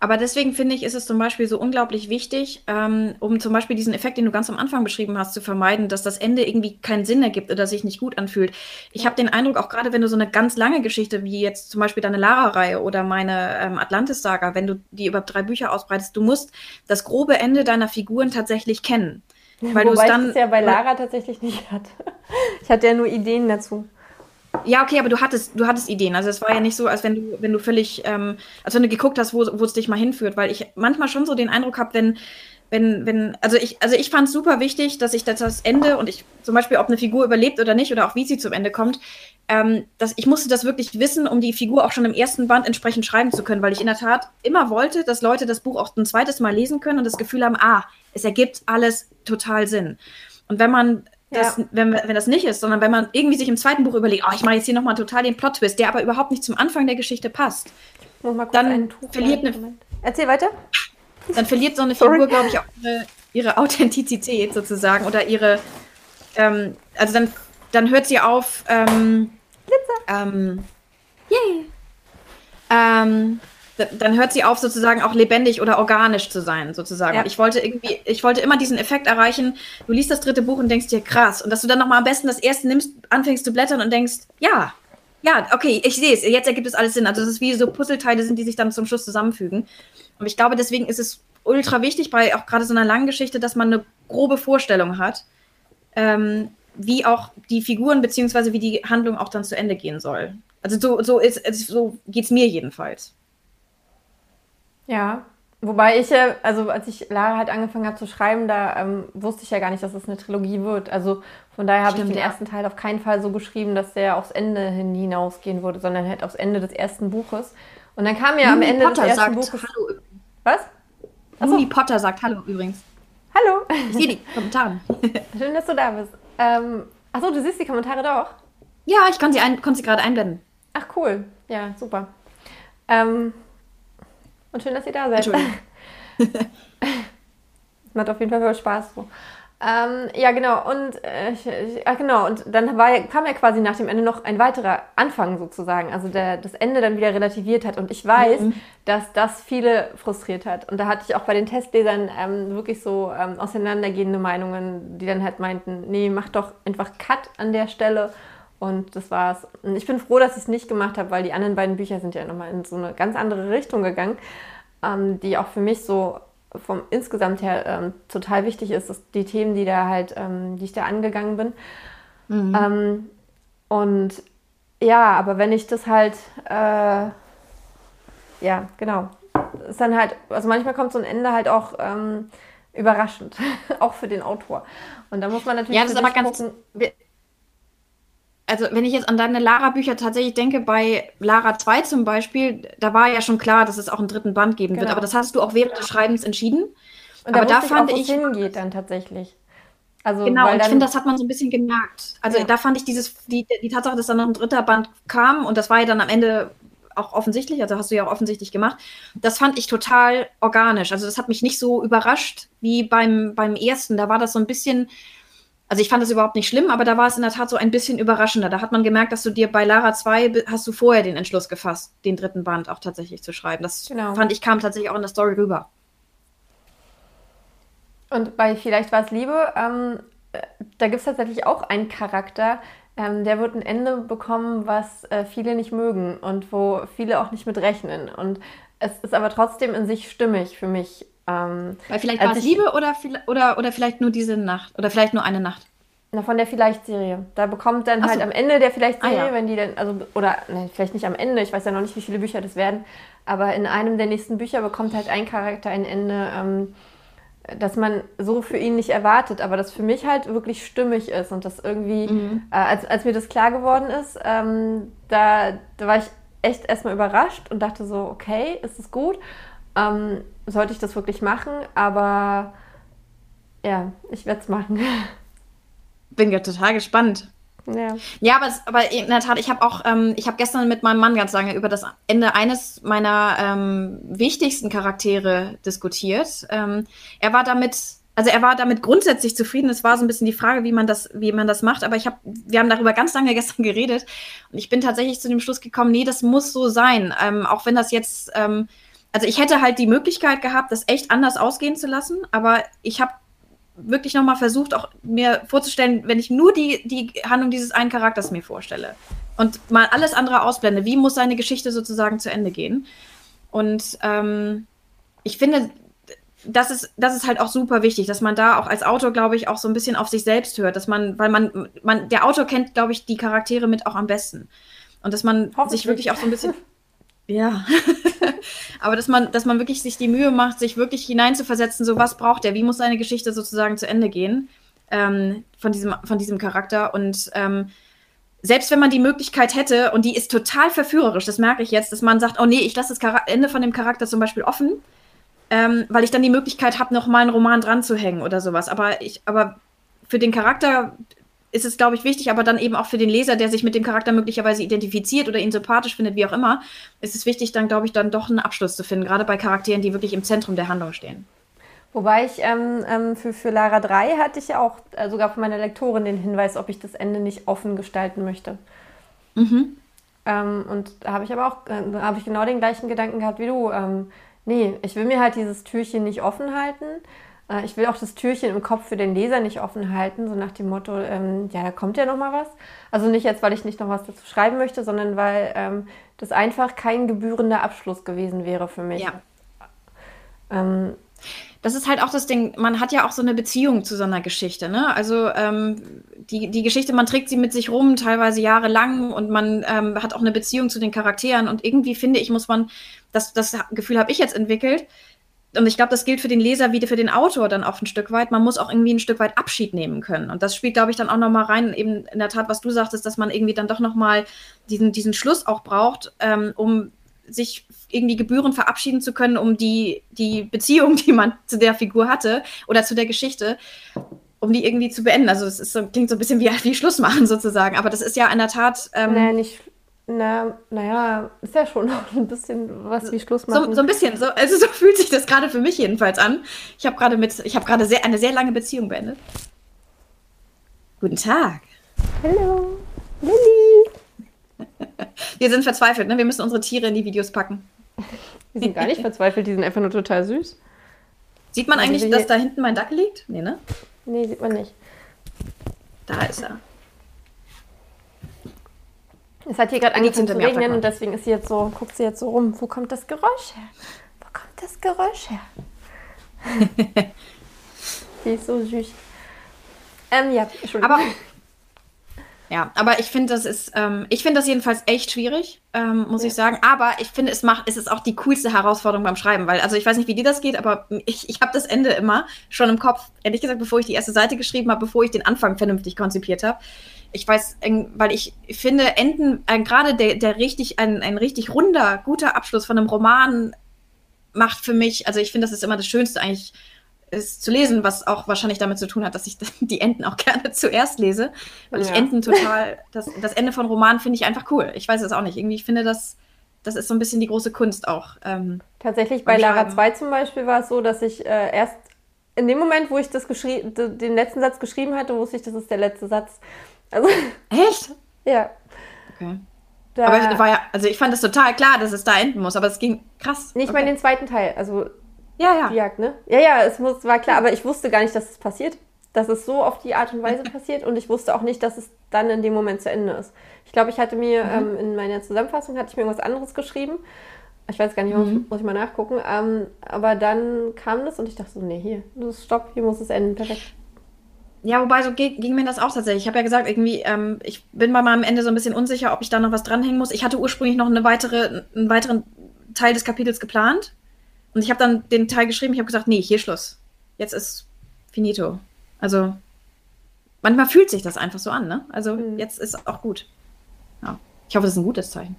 Aber deswegen finde ich, ist es zum Beispiel so unglaublich wichtig, ähm, um zum Beispiel diesen Effekt, den du ganz am Anfang beschrieben hast, zu vermeiden, dass das Ende irgendwie keinen Sinn ergibt oder sich nicht gut anfühlt. Ich habe den Eindruck, auch gerade wenn du so eine ganz lange Geschichte, wie jetzt zum Beispiel deine Lara-Reihe oder meine ähm, Atlantis-Saga, wenn du die über drei Bücher ausbreitest, du musst das grobe Ende deiner Figuren tatsächlich kennen. Weil Wobei dann, ich das ja bei Lara tatsächlich nicht hatte. Ich hatte ja nur Ideen dazu. Ja, okay, aber du hattest, du hattest Ideen. Also es war ja nicht so, als wenn du, wenn du völlig, ähm, als wenn du geguckt hast, wo es dich mal hinführt, weil ich manchmal schon so den Eindruck habe, wenn, wenn, wenn, also ich, also ich fand es super wichtig, dass ich das, das Ende und ich zum Beispiel, ob eine Figur überlebt oder nicht oder auch wie sie zum Ende kommt, ähm, dass ich musste das wirklich wissen, um die Figur auch schon im ersten Band entsprechend schreiben zu können, weil ich in der Tat immer wollte, dass Leute das Buch auch ein zweites Mal lesen können und das Gefühl haben, ah, es ergibt alles total Sinn. Und wenn man das, ja. wenn, wenn das nicht ist, sondern wenn man irgendwie sich im zweiten Buch überlegt, oh, ich mache jetzt hier nochmal total den Plot-Twist, der aber überhaupt nicht zum Anfang der Geschichte passt, dann verliert eine. Erzähl weiter. Dann verliert so eine Figur, glaube ich, auch ihre, ihre, Authentizität sozusagen oder ihre. Ähm, also dann, dann hört sie auf. Ähm, Glitzer. Ähm, yay. Ähm, dann hört sie auf, sozusagen auch lebendig oder organisch zu sein, sozusagen. Ja. Ich wollte irgendwie, ich wollte immer diesen Effekt erreichen, du liest das dritte Buch und denkst dir, krass. Und dass du dann nochmal am besten das erste nimmst, anfängst zu blättern und denkst, ja, ja, okay, ich sehe es, jetzt ergibt es alles Sinn. Also, es wie so Puzzleteile sind, die sich dann zum Schluss zusammenfügen. Und ich glaube, deswegen ist es ultra wichtig, bei auch gerade so einer langen Geschichte, dass man eine grobe Vorstellung hat, ähm, wie auch die Figuren beziehungsweise wie die Handlung auch dann zu Ende gehen soll. Also so, so, ist, so geht es mir jedenfalls. Ja, wobei ich ja, also als ich Lara halt angefangen habe zu schreiben, da ähm, wusste ich ja gar nicht, dass es eine Trilogie wird. Also von daher habe ich den ja. ersten Teil auf keinen Fall so geschrieben, dass der aufs Ende hin hinausgehen würde, sondern halt aufs Ende des ersten Buches. Und dann kam ja am Ende Potter des ersten Buches. Hallo. Was? Achso. Uni Potter sagt Hallo übrigens. Hallo. Ich sehe die Kommentare. Schön, dass du da bist. Ähm, achso, du siehst die Kommentare doch? Ja, ich konnte sie, kon sie gerade einblenden. Ach cool. Ja, super. Ähm, und schön, dass ihr da seid. Es macht auf jeden Fall viel Spaß so. Ähm, ja, genau. Und äh, ich, ich, ah, genau. Und dann war, kam ja quasi nach dem Ende noch ein weiterer Anfang sozusagen. Also der das Ende dann wieder relativiert hat. Und ich weiß, mhm. dass das viele frustriert hat. Und da hatte ich auch bei den Testlesern ähm, wirklich so ähm, auseinandergehende Meinungen, die dann halt meinten, nee, mach doch einfach Cut an der Stelle. Und das war's. Und ich bin froh, dass ich es nicht gemacht habe, weil die anderen beiden Bücher sind ja nochmal in so eine ganz andere Richtung gegangen, ähm, die auch für mich so vom insgesamt her ähm, total wichtig ist, dass die Themen, die da halt, ähm, die ich da angegangen bin. Mhm. Ähm, und ja, aber wenn ich das halt, äh, ja, genau, ist dann halt, also manchmal kommt so ein Ende halt auch ähm, überraschend, auch für den Autor. Und da muss man natürlich. Ja, das ist aber ganz. Gucken, also wenn ich jetzt an deine Lara-Bücher tatsächlich denke, bei Lara 2 zum Beispiel, da war ja schon klar, dass es auch einen dritten Band geben genau. wird. Aber das hast du auch während des Schreibens entschieden. Und aber da, fand ich, auch, hingeht dann tatsächlich. Also, genau, und ich finde, das hat man so ein bisschen gemerkt. Also ja. da fand ich dieses, die, die Tatsache, dass dann noch ein dritter Band kam und das war ja dann am Ende auch offensichtlich, also hast du ja auch offensichtlich gemacht, das fand ich total organisch. Also das hat mich nicht so überrascht wie beim, beim ersten. Da war das so ein bisschen, also ich fand das überhaupt nicht schlimm, aber da war es in der Tat so ein bisschen überraschender. Da hat man gemerkt, dass du dir bei Lara 2 hast du vorher den Entschluss gefasst, den dritten Band auch tatsächlich zu schreiben. Das genau. fand ich kam tatsächlich auch in der Story rüber. Und bei Vielleicht war es Liebe, ähm, da gibt es tatsächlich auch einen Charakter, ähm, der wird ein Ende bekommen, was äh, viele nicht mögen und wo viele auch nicht mit rechnen. Und es ist aber trotzdem in sich stimmig für mich. Ähm, Weil vielleicht war es Liebe oder, oder, oder vielleicht nur diese Nacht oder vielleicht nur eine Nacht. Na, von der Vielleicht-Serie. Da bekommt dann Ach halt so. am Ende der Vielleicht-Serie, ah, ja. wenn die dann, also, oder ne, vielleicht nicht am Ende, ich weiß ja noch nicht, wie viele Bücher das werden, aber in einem der nächsten Bücher bekommt halt ein Charakter ein Ende, ähm, dass man so für ihn nicht erwartet, aber das für mich halt wirklich stimmig ist und das irgendwie, mhm. äh, als, als mir das klar geworden ist, ähm, da, da war ich echt erstmal überrascht und dachte so, okay, ist es gut? Ähm, sollte ich das wirklich machen? Aber ja, ich werde es machen. Bin ja total gespannt. Ja, ja aber, es, aber in der Tat, ich habe auch, ähm, ich habe gestern mit meinem Mann ganz lange über das Ende eines meiner ähm, wichtigsten Charaktere diskutiert. Ähm, er war damit, also er war damit grundsätzlich zufrieden. Es war so ein bisschen die Frage, wie man das, wie man das macht. Aber ich habe, wir haben darüber ganz lange gestern geredet und ich bin tatsächlich zu dem Schluss gekommen, nee, das muss so sein, ähm, auch wenn das jetzt ähm, also ich hätte halt die Möglichkeit gehabt, das echt anders ausgehen zu lassen, aber ich habe wirklich nochmal versucht, auch mir vorzustellen, wenn ich nur die, die Handlung dieses einen Charakters mir vorstelle und mal alles andere ausblende, wie muss seine Geschichte sozusagen zu Ende gehen? Und ähm, ich finde, das ist, das ist halt auch super wichtig, dass man da auch als Autor, glaube ich, auch so ein bisschen auf sich selbst hört, dass man, weil man, man, der Autor kennt, glaube ich, die Charaktere mit auch am besten. Und dass man sich wirklich auch so ein bisschen. Ja. Aber dass man, dass man wirklich sich die Mühe macht, sich wirklich hineinzuversetzen, so was braucht er, wie muss seine Geschichte sozusagen zu Ende gehen ähm, von, diesem, von diesem Charakter. Und ähm, selbst wenn man die Möglichkeit hätte, und die ist total verführerisch, das merke ich jetzt, dass man sagt, oh nee, ich lasse das Char Ende von dem Charakter zum Beispiel offen, ähm, weil ich dann die Möglichkeit habe, noch mal einen Roman dran zu hängen oder sowas. Aber ich, aber für den Charakter ist es, glaube ich, wichtig, aber dann eben auch für den Leser, der sich mit dem Charakter möglicherweise identifiziert oder ihn sympathisch findet, wie auch immer, ist es wichtig, dann, glaube ich, dann doch einen Abschluss zu finden, gerade bei Charakteren, die wirklich im Zentrum der Handlung stehen. Wobei ich ähm, ähm, für, für Lara 3 hatte ich ja auch äh, sogar von meiner Lektorin den Hinweis, ob ich das Ende nicht offen gestalten möchte. Mhm. Ähm, und da habe ich aber auch, äh, habe ich genau den gleichen Gedanken gehabt wie du. Ähm, nee, ich will mir halt dieses Türchen nicht offen halten. Äh, ich will auch das Türchen im Kopf für den Leser nicht offen halten, so nach dem Motto, ähm, ja, da kommt ja noch mal was. Also nicht jetzt, weil ich nicht noch was dazu schreiben möchte, sondern weil ähm, das einfach kein gebührender Abschluss gewesen wäre für mich. Ja. Ähm, das ist halt auch das Ding, man hat ja auch so eine Beziehung zu so einer Geschichte, ne? Also ähm, die, die Geschichte, man trägt sie mit sich rum, teilweise jahrelang und man ähm, hat auch eine Beziehung zu den Charakteren und irgendwie finde ich, muss man, das, das Gefühl habe ich jetzt entwickelt, und ich glaube, das gilt für den Leser wie für den Autor dann auch ein Stück weit. Man muss auch irgendwie ein Stück weit Abschied nehmen können. Und das spielt, glaube ich, dann auch nochmal rein, eben in der Tat, was du sagtest, dass man irgendwie dann doch nochmal diesen, diesen Schluss auch braucht, ähm, um sich irgendwie Gebühren verabschieden zu können, um die, die Beziehung, die man zu der Figur hatte oder zu der Geschichte, um die irgendwie zu beenden. Also es so, klingt so ein bisschen wie, wie Schluss machen sozusagen. Aber das ist ja in der Tat. Ähm, nee, nicht na, naja, ist ja schon noch ein bisschen was wie Schluss machen. So, so ein bisschen, so, also so fühlt sich das gerade für mich jedenfalls an. Ich habe gerade mit, ich habe gerade sehr, eine sehr lange Beziehung beendet. Guten Tag. Hallo, Lilly. Wir sind verzweifelt, ne? Wir müssen unsere Tiere in die Videos packen. Die sind gar nicht verzweifelt, die sind einfach nur total süß. Sieht man also eigentlich, dass da hinten mein Dackel liegt? Nee, ne? Nee, sieht man nicht. Da ist er. Es hat hier gerade angefangen zu regnen und deswegen ist sie jetzt so, guckt sie jetzt so rum. Wo kommt das Geräusch her? Wo kommt das Geräusch her? die ist so süß. Ähm, ja, Entschuldigung. Aber, ja, aber ich finde, das ist, ähm, ich finde das jedenfalls echt schwierig, ähm, muss ja. ich sagen. Aber ich finde, es macht, es ist auch die coolste Herausforderung beim Schreiben, weil, also ich weiß nicht, wie dir das geht, aber ich, ich habe das Ende immer schon im Kopf. Ehrlich gesagt, bevor ich die erste Seite geschrieben habe, bevor ich den Anfang vernünftig konzipiert habe ich weiß, weil ich finde, Enden, äh, gerade der, der richtig, ein, ein richtig runder, guter Abschluss von einem Roman macht für mich, also ich finde, das ist immer das Schönste eigentlich, ist zu lesen, was auch wahrscheinlich damit zu tun hat, dass ich die Enden auch gerne zuerst lese, weil ja. ich Enden total, das, das Ende von Romanen finde ich einfach cool. Ich weiß es auch nicht. Irgendwie, ich finde, das, das ist so ein bisschen die große Kunst auch. Ähm, Tatsächlich bei Lara 2 zum Beispiel war es so, dass ich äh, erst in dem Moment, wo ich das den letzten Satz geschrieben hatte, wusste ich, das ist der letzte Satz. Also, Echt? ja. Okay. Da, aber war ja, also ich fand es total klar, dass es da enden muss, aber es ging krass. Nicht okay. mal in den zweiten Teil, also ja, ja. die Jagd, ne? Ja, ja, es muss, war klar, aber ich wusste gar nicht, dass es passiert. Dass es so auf die Art und Weise passiert und ich wusste auch nicht, dass es dann in dem Moment zu Ende ist. Ich glaube, ich hatte mir mhm. ähm, in meiner Zusammenfassung hatte ich mir irgendwas anderes geschrieben. Ich weiß gar nicht, mhm. muss ich mal nachgucken. Ähm, aber dann kam das und ich dachte so, nee, hier, stopp, hier muss es enden, perfekt. Ja, wobei so ging, ging, mir das auch tatsächlich. Ich habe ja gesagt, irgendwie, ähm, ich bin bei meinem Ende so ein bisschen unsicher, ob ich da noch was dranhängen muss. Ich hatte ursprünglich noch eine weitere, einen weiteren Teil des Kapitels geplant. Und ich habe dann den Teil geschrieben, ich habe gesagt, nee, hier Schluss. Jetzt ist finito. Also, manchmal fühlt sich das einfach so an, ne? Also, mhm. jetzt ist auch gut. Ja. Ich hoffe, das ist ein gutes Zeichen.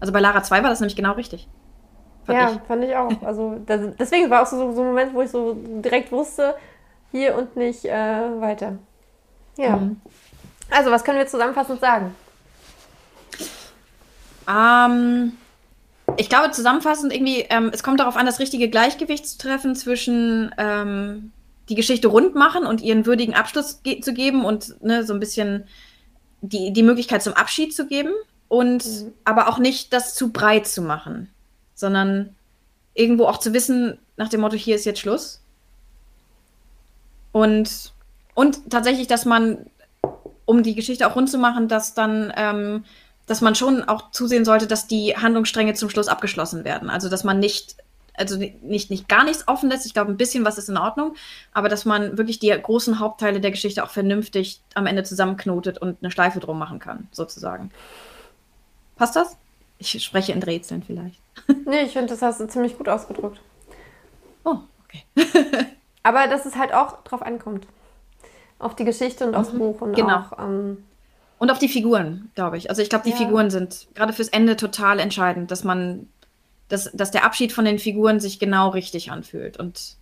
Also bei Lara 2 war das nämlich genau richtig. Fand ja, ich. fand ich auch. Also das, deswegen war auch so, so ein Moment, wo ich so direkt wusste, hier und nicht äh, weiter. Ja. Mhm. Also, was können wir zusammenfassend sagen? Ähm, ich glaube, zusammenfassend irgendwie, ähm, es kommt darauf an, das richtige Gleichgewicht zu treffen zwischen ähm, die Geschichte rund machen und ihren würdigen Abschluss ge zu geben und ne, so ein bisschen die, die Möglichkeit zum Abschied zu geben und mhm. aber auch nicht das zu breit zu machen, sondern irgendwo auch zu wissen, nach dem Motto, hier ist jetzt Schluss. Und, und tatsächlich, dass man, um die Geschichte auch rund zu machen, dass dann, ähm, dass man schon auch zusehen sollte, dass die Handlungsstränge zum Schluss abgeschlossen werden. Also, dass man nicht, also nicht, nicht gar nichts offen lässt. Ich glaube, ein bisschen was ist in Ordnung, aber dass man wirklich die großen Hauptteile der Geschichte auch vernünftig am Ende zusammenknotet und eine Schleife drum machen kann, sozusagen. Passt das? Ich spreche in Rätseln vielleicht. nee, ich finde, das hast du ziemlich gut ausgedrückt. Oh, okay. Aber dass es halt auch drauf ankommt. Auf die Geschichte und mhm. aufs Buch und genau. auch. Ähm, und auf die Figuren, glaube ich. Also ich glaube, die ja. Figuren sind gerade fürs Ende total entscheidend, dass man, dass, dass der Abschied von den Figuren sich genau richtig anfühlt und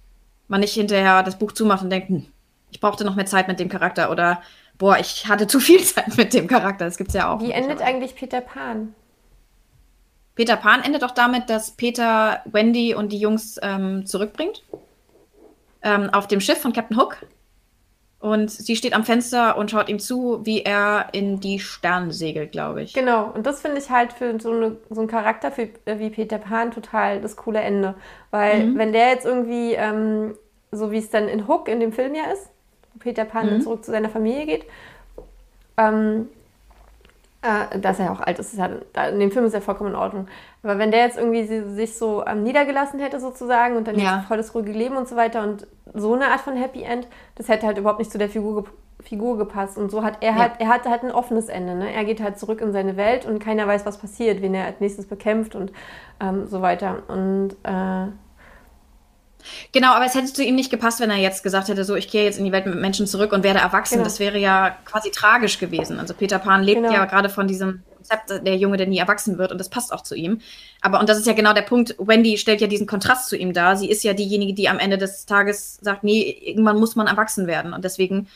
man nicht hinterher das Buch zumacht und denkt, hm, ich brauchte noch mehr Zeit mit dem Charakter oder boah, ich hatte zu viel Zeit mit dem Charakter. Das gibt es ja auch. Wie endet eigentlich Peter Pan? Peter Pan endet doch damit, dass Peter Wendy und die Jungs ähm, zurückbringt ähm, auf dem Schiff von Captain Hook. Und sie steht am Fenster und schaut ihm zu, wie er in die Sterne segelt, glaube ich. Genau, und das finde ich halt für so, eine, so einen Charakter für, äh, wie Peter Pan total das coole Ende. Weil, mhm. wenn der jetzt irgendwie, ähm, so wie es dann in Hook in dem Film ja ist, wo Peter Pan mhm. zurück zu seiner Familie geht, ähm, äh, dass er auch alt ist, ja, in dem Film ist er vollkommen in Ordnung. Aber wenn der jetzt irgendwie sich so ähm, niedergelassen hätte sozusagen und dann ja. jetzt voll das ruhige Leben und so weiter und so eine Art von Happy End, das hätte halt überhaupt nicht zu der Figur, Figur gepasst. Und so hat er ja. halt, er hatte halt ein offenes Ende. Ne? Er geht halt zurück in seine Welt und keiner weiß, was passiert, wen er als nächstes bekämpft und ähm, so weiter. Und äh, Genau, aber es hätte zu ihm nicht gepasst, wenn er jetzt gesagt hätte, so, ich gehe jetzt in die Welt mit Menschen zurück und werde erwachsen. Genau. Das wäre ja quasi tragisch gewesen. Also Peter Pan lebt genau. ja gerade von diesem Konzept, der Junge, der nie erwachsen wird und das passt auch zu ihm. Aber, und das ist ja genau der Punkt, Wendy stellt ja diesen Kontrast zu ihm dar. Sie ist ja diejenige, die am Ende des Tages sagt, nee, irgendwann muss man erwachsen werden. Und deswegen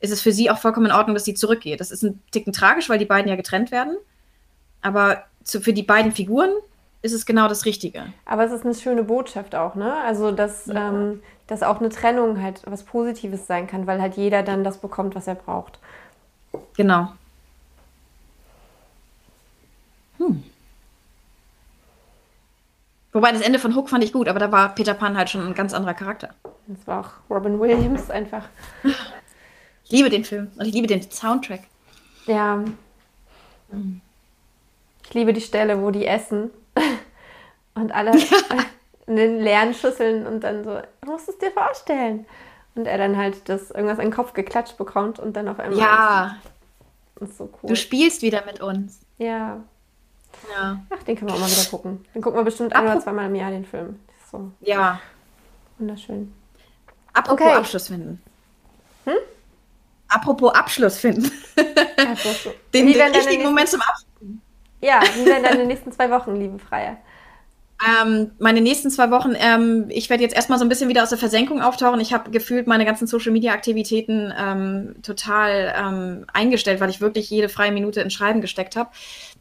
ist es für sie auch vollkommen in Ordnung, dass sie zurückgeht. Das ist ein Ticken tragisch, weil die beiden ja getrennt werden. Aber zu, für die beiden Figuren ist es genau das Richtige. Aber es ist eine schöne Botschaft auch, ne? Also, dass, ja. ähm, dass auch eine Trennung halt was Positives sein kann, weil halt jeder dann das bekommt, was er braucht. Genau. Hm. Wobei das Ende von Hook fand ich gut, aber da war Peter Pan halt schon ein ganz anderer Charakter. Das war auch Robin Williams einfach. Ich liebe den Film und ich liebe den Soundtrack. Ja. Hm. Ich liebe die Stelle, wo die essen und alle in den leeren Schüsseln und dann so, du musst es dir vorstellen. Und er dann halt das irgendwas in den Kopf geklatscht bekommt und dann auf einmal. Ja. Ist, ist so cool. Du spielst wieder mit uns. Ja. Ja. Ach, den können wir auch mal wieder gucken. Den gucken wir bestimmt ein oder zweimal im Jahr, den Film. So. Ja. Wunderschön. Apropos okay. Abschluss finden. Hm? Apropos Abschluss finden. Apropos. den, den richtigen Moment zum Abschluss. Ja, wie werden deine nächsten zwei Wochen, liebe Freier? Ähm, meine nächsten zwei Wochen, ähm, ich werde jetzt erstmal so ein bisschen wieder aus der Versenkung auftauchen. Ich habe gefühlt meine ganzen Social Media Aktivitäten ähm, total ähm, eingestellt, weil ich wirklich jede freie Minute in Schreiben gesteckt habe.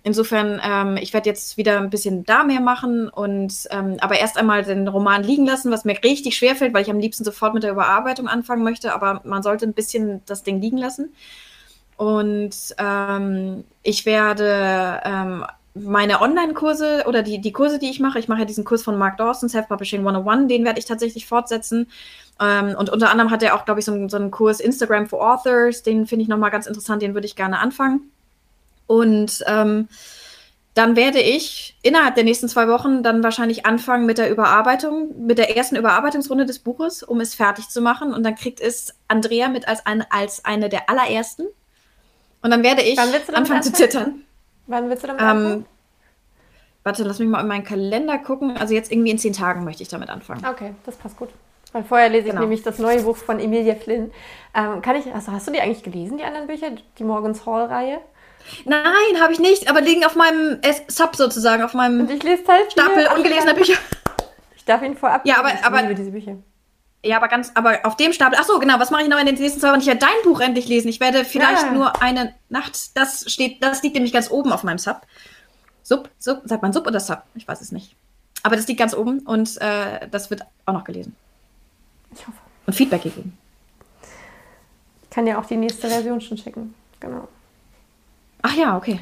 Insofern, ähm, ich werde jetzt wieder ein bisschen da mehr machen und ähm, aber erst einmal den Roman liegen lassen, was mir richtig schwer fällt, weil ich am liebsten sofort mit der Überarbeitung anfangen möchte, aber man sollte ein bisschen das Ding liegen lassen. Und ich werde meine Online-Kurse oder die, die Kurse, die ich mache, ich mache ja diesen Kurs von Mark Dawson, Self-Publishing 101, den werde ich tatsächlich fortsetzen. Ähm, und unter anderem hat er auch, glaube ich, so, so, einen Kurs Instagram for Authors, den finde ich nochmal ganz interessant, den würde ich gerne anfangen. Und ähm, dann werde ich innerhalb der nächsten zwei Wochen dann wahrscheinlich anfangen mit der Überarbeitung, mit der ersten Überarbeitungsrunde des Buches, um es fertig zu machen. Und dann kriegt es Andrea mit als, ein, als eine der allerersten. Und dann werde ich anfangen zu zittern. Wann willst du damit ähm, anfangen? Warte, lass mich mal in meinen Kalender gucken. Also jetzt irgendwie in zehn Tagen möchte ich damit anfangen. Okay, das passt gut. Weil vorher lese ich genau. nämlich das neue Buch von Emilia Flynn. Ähm, kann ich, also hast du die eigentlich gelesen, die anderen Bücher? Die Morgans Hall-Reihe? Nein, habe ich nicht, aber liegen auf meinem Sub sozusagen, auf meinem Und ich lese halt Stapel ungelesener Bücher. Ich darf ihn vorab ja, aber, ich aber, diese Bücher. Ja, aber ganz, aber auf dem Stapel. Ach so, genau. Was mache ich noch in den nächsten zwei Wochen? Ich werde dein Buch endlich lesen. Ich werde vielleicht ja. nur eine Nacht. Das steht, das liegt nämlich ganz oben auf meinem Sub. Sub, Sub, sagt man Sub oder Sub? Ich weiß es nicht. Aber das liegt ganz oben und äh, das wird auch noch gelesen. Ich hoffe. Und Feedback gegeben. Ich kann ja auch die nächste Version schon schicken. Genau. Ach ja, okay.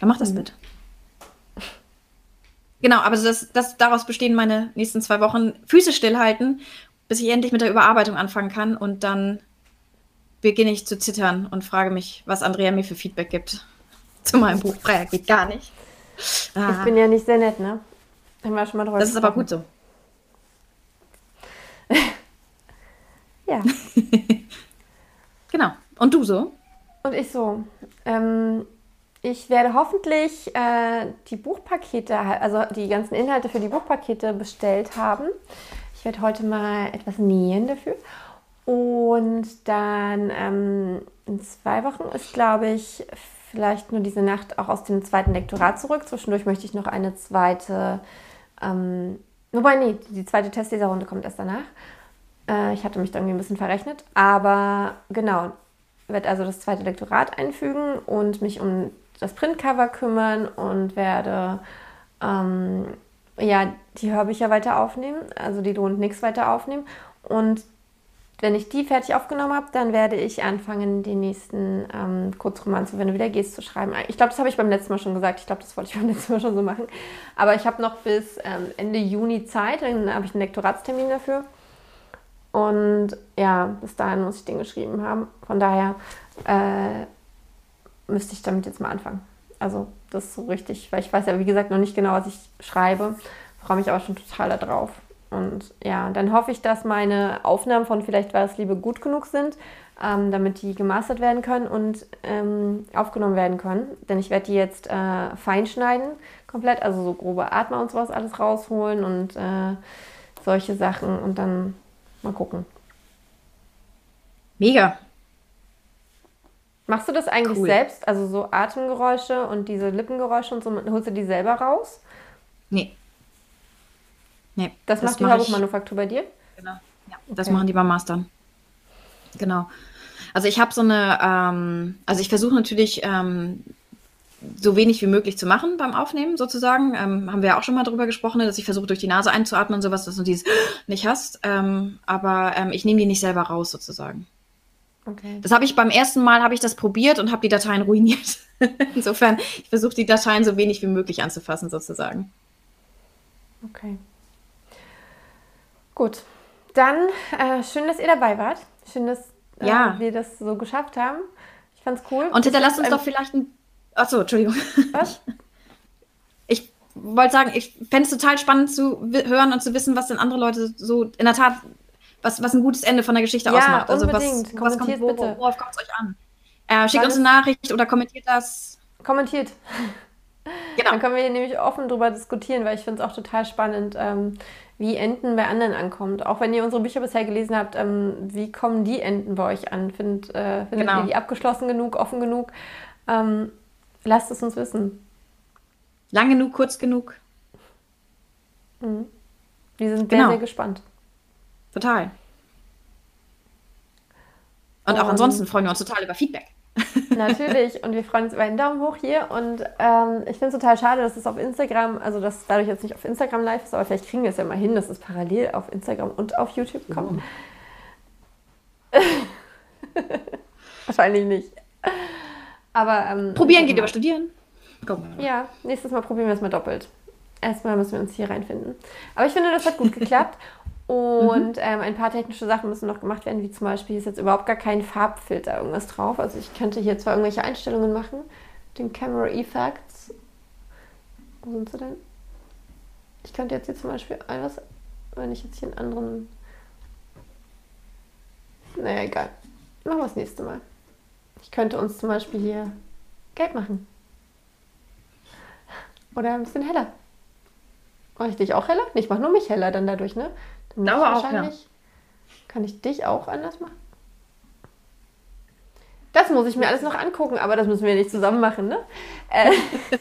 Dann mach das mhm. mit. Genau, aber das, das, daraus bestehen meine nächsten zwei Wochen. Füße stillhalten, bis ich endlich mit der Überarbeitung anfangen kann. Und dann beginne ich zu zittern und frage mich, was Andrea mir für Feedback gibt zu meinem Buch. Freier geht gar nicht. Ah. Ich bin ja nicht sehr nett, ne? Haben wir schon mal drüber Das ist aber gut so. ja. genau. Und du so? Und ich so. Ähm, ich werde hoffentlich äh, die Buchpakete, also die ganzen Inhalte für die Buchpakete bestellt haben. Werde heute mal etwas nähen dafür. Und dann ähm, in zwei Wochen ist, glaube ich, vielleicht nur diese Nacht auch aus dem zweiten Lektorat zurück. Zwischendurch möchte ich noch eine zweite, ähm, wobei, nee, die zweite Testleserrunde kommt erst danach. Äh, ich hatte mich da irgendwie ein bisschen verrechnet. Aber genau, werde also das zweite Lektorat einfügen und mich um das Printcover kümmern und werde ähm, ja, die Hörbücher weiter aufnehmen, also die lohnt nichts weiter aufnehmen. Und wenn ich die fertig aufgenommen habe, dann werde ich anfangen, den nächsten ähm, Kurzroman zu Wenn du wieder gehst zu schreiben. Ich glaube, das habe ich beim letzten Mal schon gesagt. Ich glaube, das wollte ich beim letzten Mal schon so machen. Aber ich habe noch bis ähm, Ende Juni Zeit. Dann habe ich einen Lektoratstermin dafür. Und ja, bis dahin muss ich den geschrieben haben. Von daher äh, müsste ich damit jetzt mal anfangen. Also das ist so richtig, weil ich weiß ja, wie gesagt, noch nicht genau, was ich schreibe. Freue mich aber schon total darauf. Und ja, dann hoffe ich, dass meine Aufnahmen von Vielleicht war es Liebe gut genug sind, ähm, damit die gemastert werden können und ähm, aufgenommen werden können. Denn ich werde die jetzt äh, fein schneiden, komplett, also so grobe Atmer und sowas alles rausholen und äh, solche Sachen und dann mal gucken. Mega. Machst du das eigentlich cool. selbst? Also so Atemgeräusche und diese Lippengeräusche und so, holst du die selber raus? Nee. Nee. Das, das macht die Hörbuchmanufaktur bei dir? Genau. Ja, okay. das machen die beim Mastern. Genau. Also ich habe so eine, ähm, also ich versuche natürlich ähm, so wenig wie möglich zu machen beim Aufnehmen sozusagen. Ähm, haben wir ja auch schon mal drüber gesprochen, dass ich versuche durch die Nase einzuatmen und sowas, dass du dieses nicht hast. Ähm, aber ähm, ich nehme die nicht selber raus sozusagen. Okay. Das habe ich beim ersten Mal habe ich das probiert und habe die Dateien ruiniert. Insofern, ich versuche die Dateien so wenig wie möglich anzufassen, sozusagen. Okay. Gut. Dann äh, schön, dass ihr dabei wart. Schön, dass äh, ja. wir das so geschafft haben. Ich fand's cool. Und hinterlasst uns doch vielleicht ein. Achso, Entschuldigung. Was? Ich wollte sagen, ich fände es total spannend zu hören und zu wissen, was denn andere Leute so in der Tat was, was ein gutes Ende von der Geschichte ja, ausmacht. Also unbedingt. was, was kommt, wo, bitte. worauf kommt es euch an? Äh, schickt uns eine Nachricht oder kommentiert das. Kommentiert. Genau. Dann können wir hier nämlich offen drüber diskutieren, weil ich finde es auch total spannend, ähm, wie Enden bei anderen ankommt. Auch wenn ihr unsere Bücher bisher gelesen habt, ähm, wie kommen die Enden bei euch an? Find, äh, findet genau. ihr die abgeschlossen genug, offen genug? Ähm, lasst es uns wissen. Lang genug, kurz genug? Mhm. Wir sind genau. sehr, sehr gespannt. Total. Und auch ansonsten freuen wir uns total über Feedback. Natürlich. Und wir freuen uns über einen Daumen hoch hier. Und ähm, ich finde es total schade, dass es auf Instagram, also dass dadurch jetzt nicht auf Instagram live ist, aber vielleicht kriegen wir es ja mal hin, dass es parallel auf Instagram und auf YouTube kommt. Oh. Wahrscheinlich nicht. Aber ähm, probieren geht über studieren. Komm. Ja, nächstes Mal probieren wir es mal doppelt. Erstmal müssen wir uns hier reinfinden. Aber ich finde, das hat gut geklappt. Und mhm. ähm, ein paar technische Sachen müssen noch gemacht werden, wie zum Beispiel ist jetzt überhaupt gar kein Farbfilter irgendwas drauf. Also ich könnte hier zwar irgendwelche Einstellungen machen, den Camera Effects. Wo sind sie denn? Ich könnte jetzt hier zum Beispiel etwas, wenn ich jetzt hier einen anderen. Naja, egal. Machen wir das nächste Mal. Ich könnte uns zum Beispiel hier gelb machen. Oder ein bisschen heller. Mache ich dich auch heller? Ich mache nur mich heller dann dadurch, ne? Aber wahrscheinlich. Auch, ja. Kann ich dich auch anders machen? Das muss ich mir alles noch angucken, aber das müssen wir nicht zusammen machen, ne? Äh,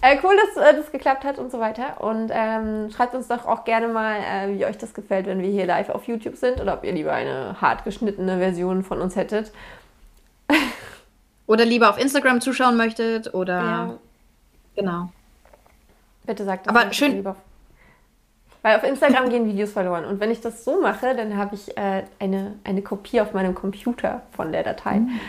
äh, cool, dass äh, das geklappt hat und so weiter. Und ähm, schreibt uns doch auch gerne mal, äh, wie euch das gefällt, wenn wir hier live auf YouTube sind oder ob ihr lieber eine hart geschnittene Version von uns hättet. oder lieber auf Instagram zuschauen möchtet oder. Ja. Genau. Bitte sagt das. Aber schön. Lieber. Weil auf Instagram gehen Videos verloren. Und wenn ich das so mache, dann habe ich äh, eine, eine Kopie auf meinem Computer von der Datei. Mhm.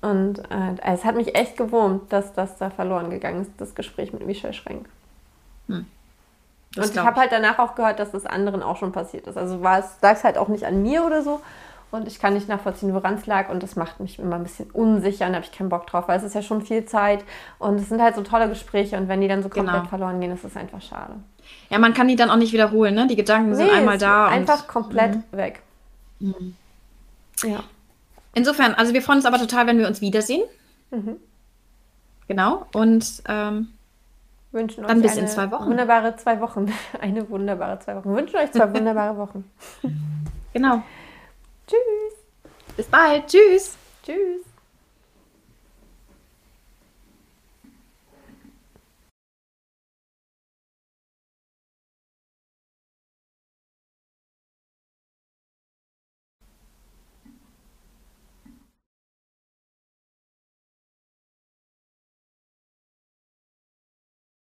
Und äh, es hat mich echt gewurmt, dass das da verloren gegangen ist, das Gespräch mit Michel Schrenk. Hm. Und ich habe halt danach auch gehört, dass das anderen auch schon passiert ist. Also war es, lag es halt auch nicht an mir oder so. Und ich kann nicht nachvollziehen, woran es lag. Und das macht mich immer ein bisschen unsicher und da habe ich keinen Bock drauf, weil es ist ja schon viel Zeit und es sind halt so tolle Gespräche. Und wenn die dann so komplett genau. verloren gehen, ist es einfach schade. Ja, man kann die dann auch nicht wiederholen, ne? Die Gedanken nee, sind einmal da. Einfach und, komplett mh. weg. Mhm. Ja. Insofern, also wir freuen uns aber total, wenn wir uns wiedersehen. Mhm. Genau. Und ähm, wünschen dann bis in zwei Wochen. Wunderbare zwei Wochen. Eine wunderbare zwei Wochen. Wünschen euch zwei wunderbare Wochen. Genau. Tschüss. Bis bald. Tschüss. Tschüss.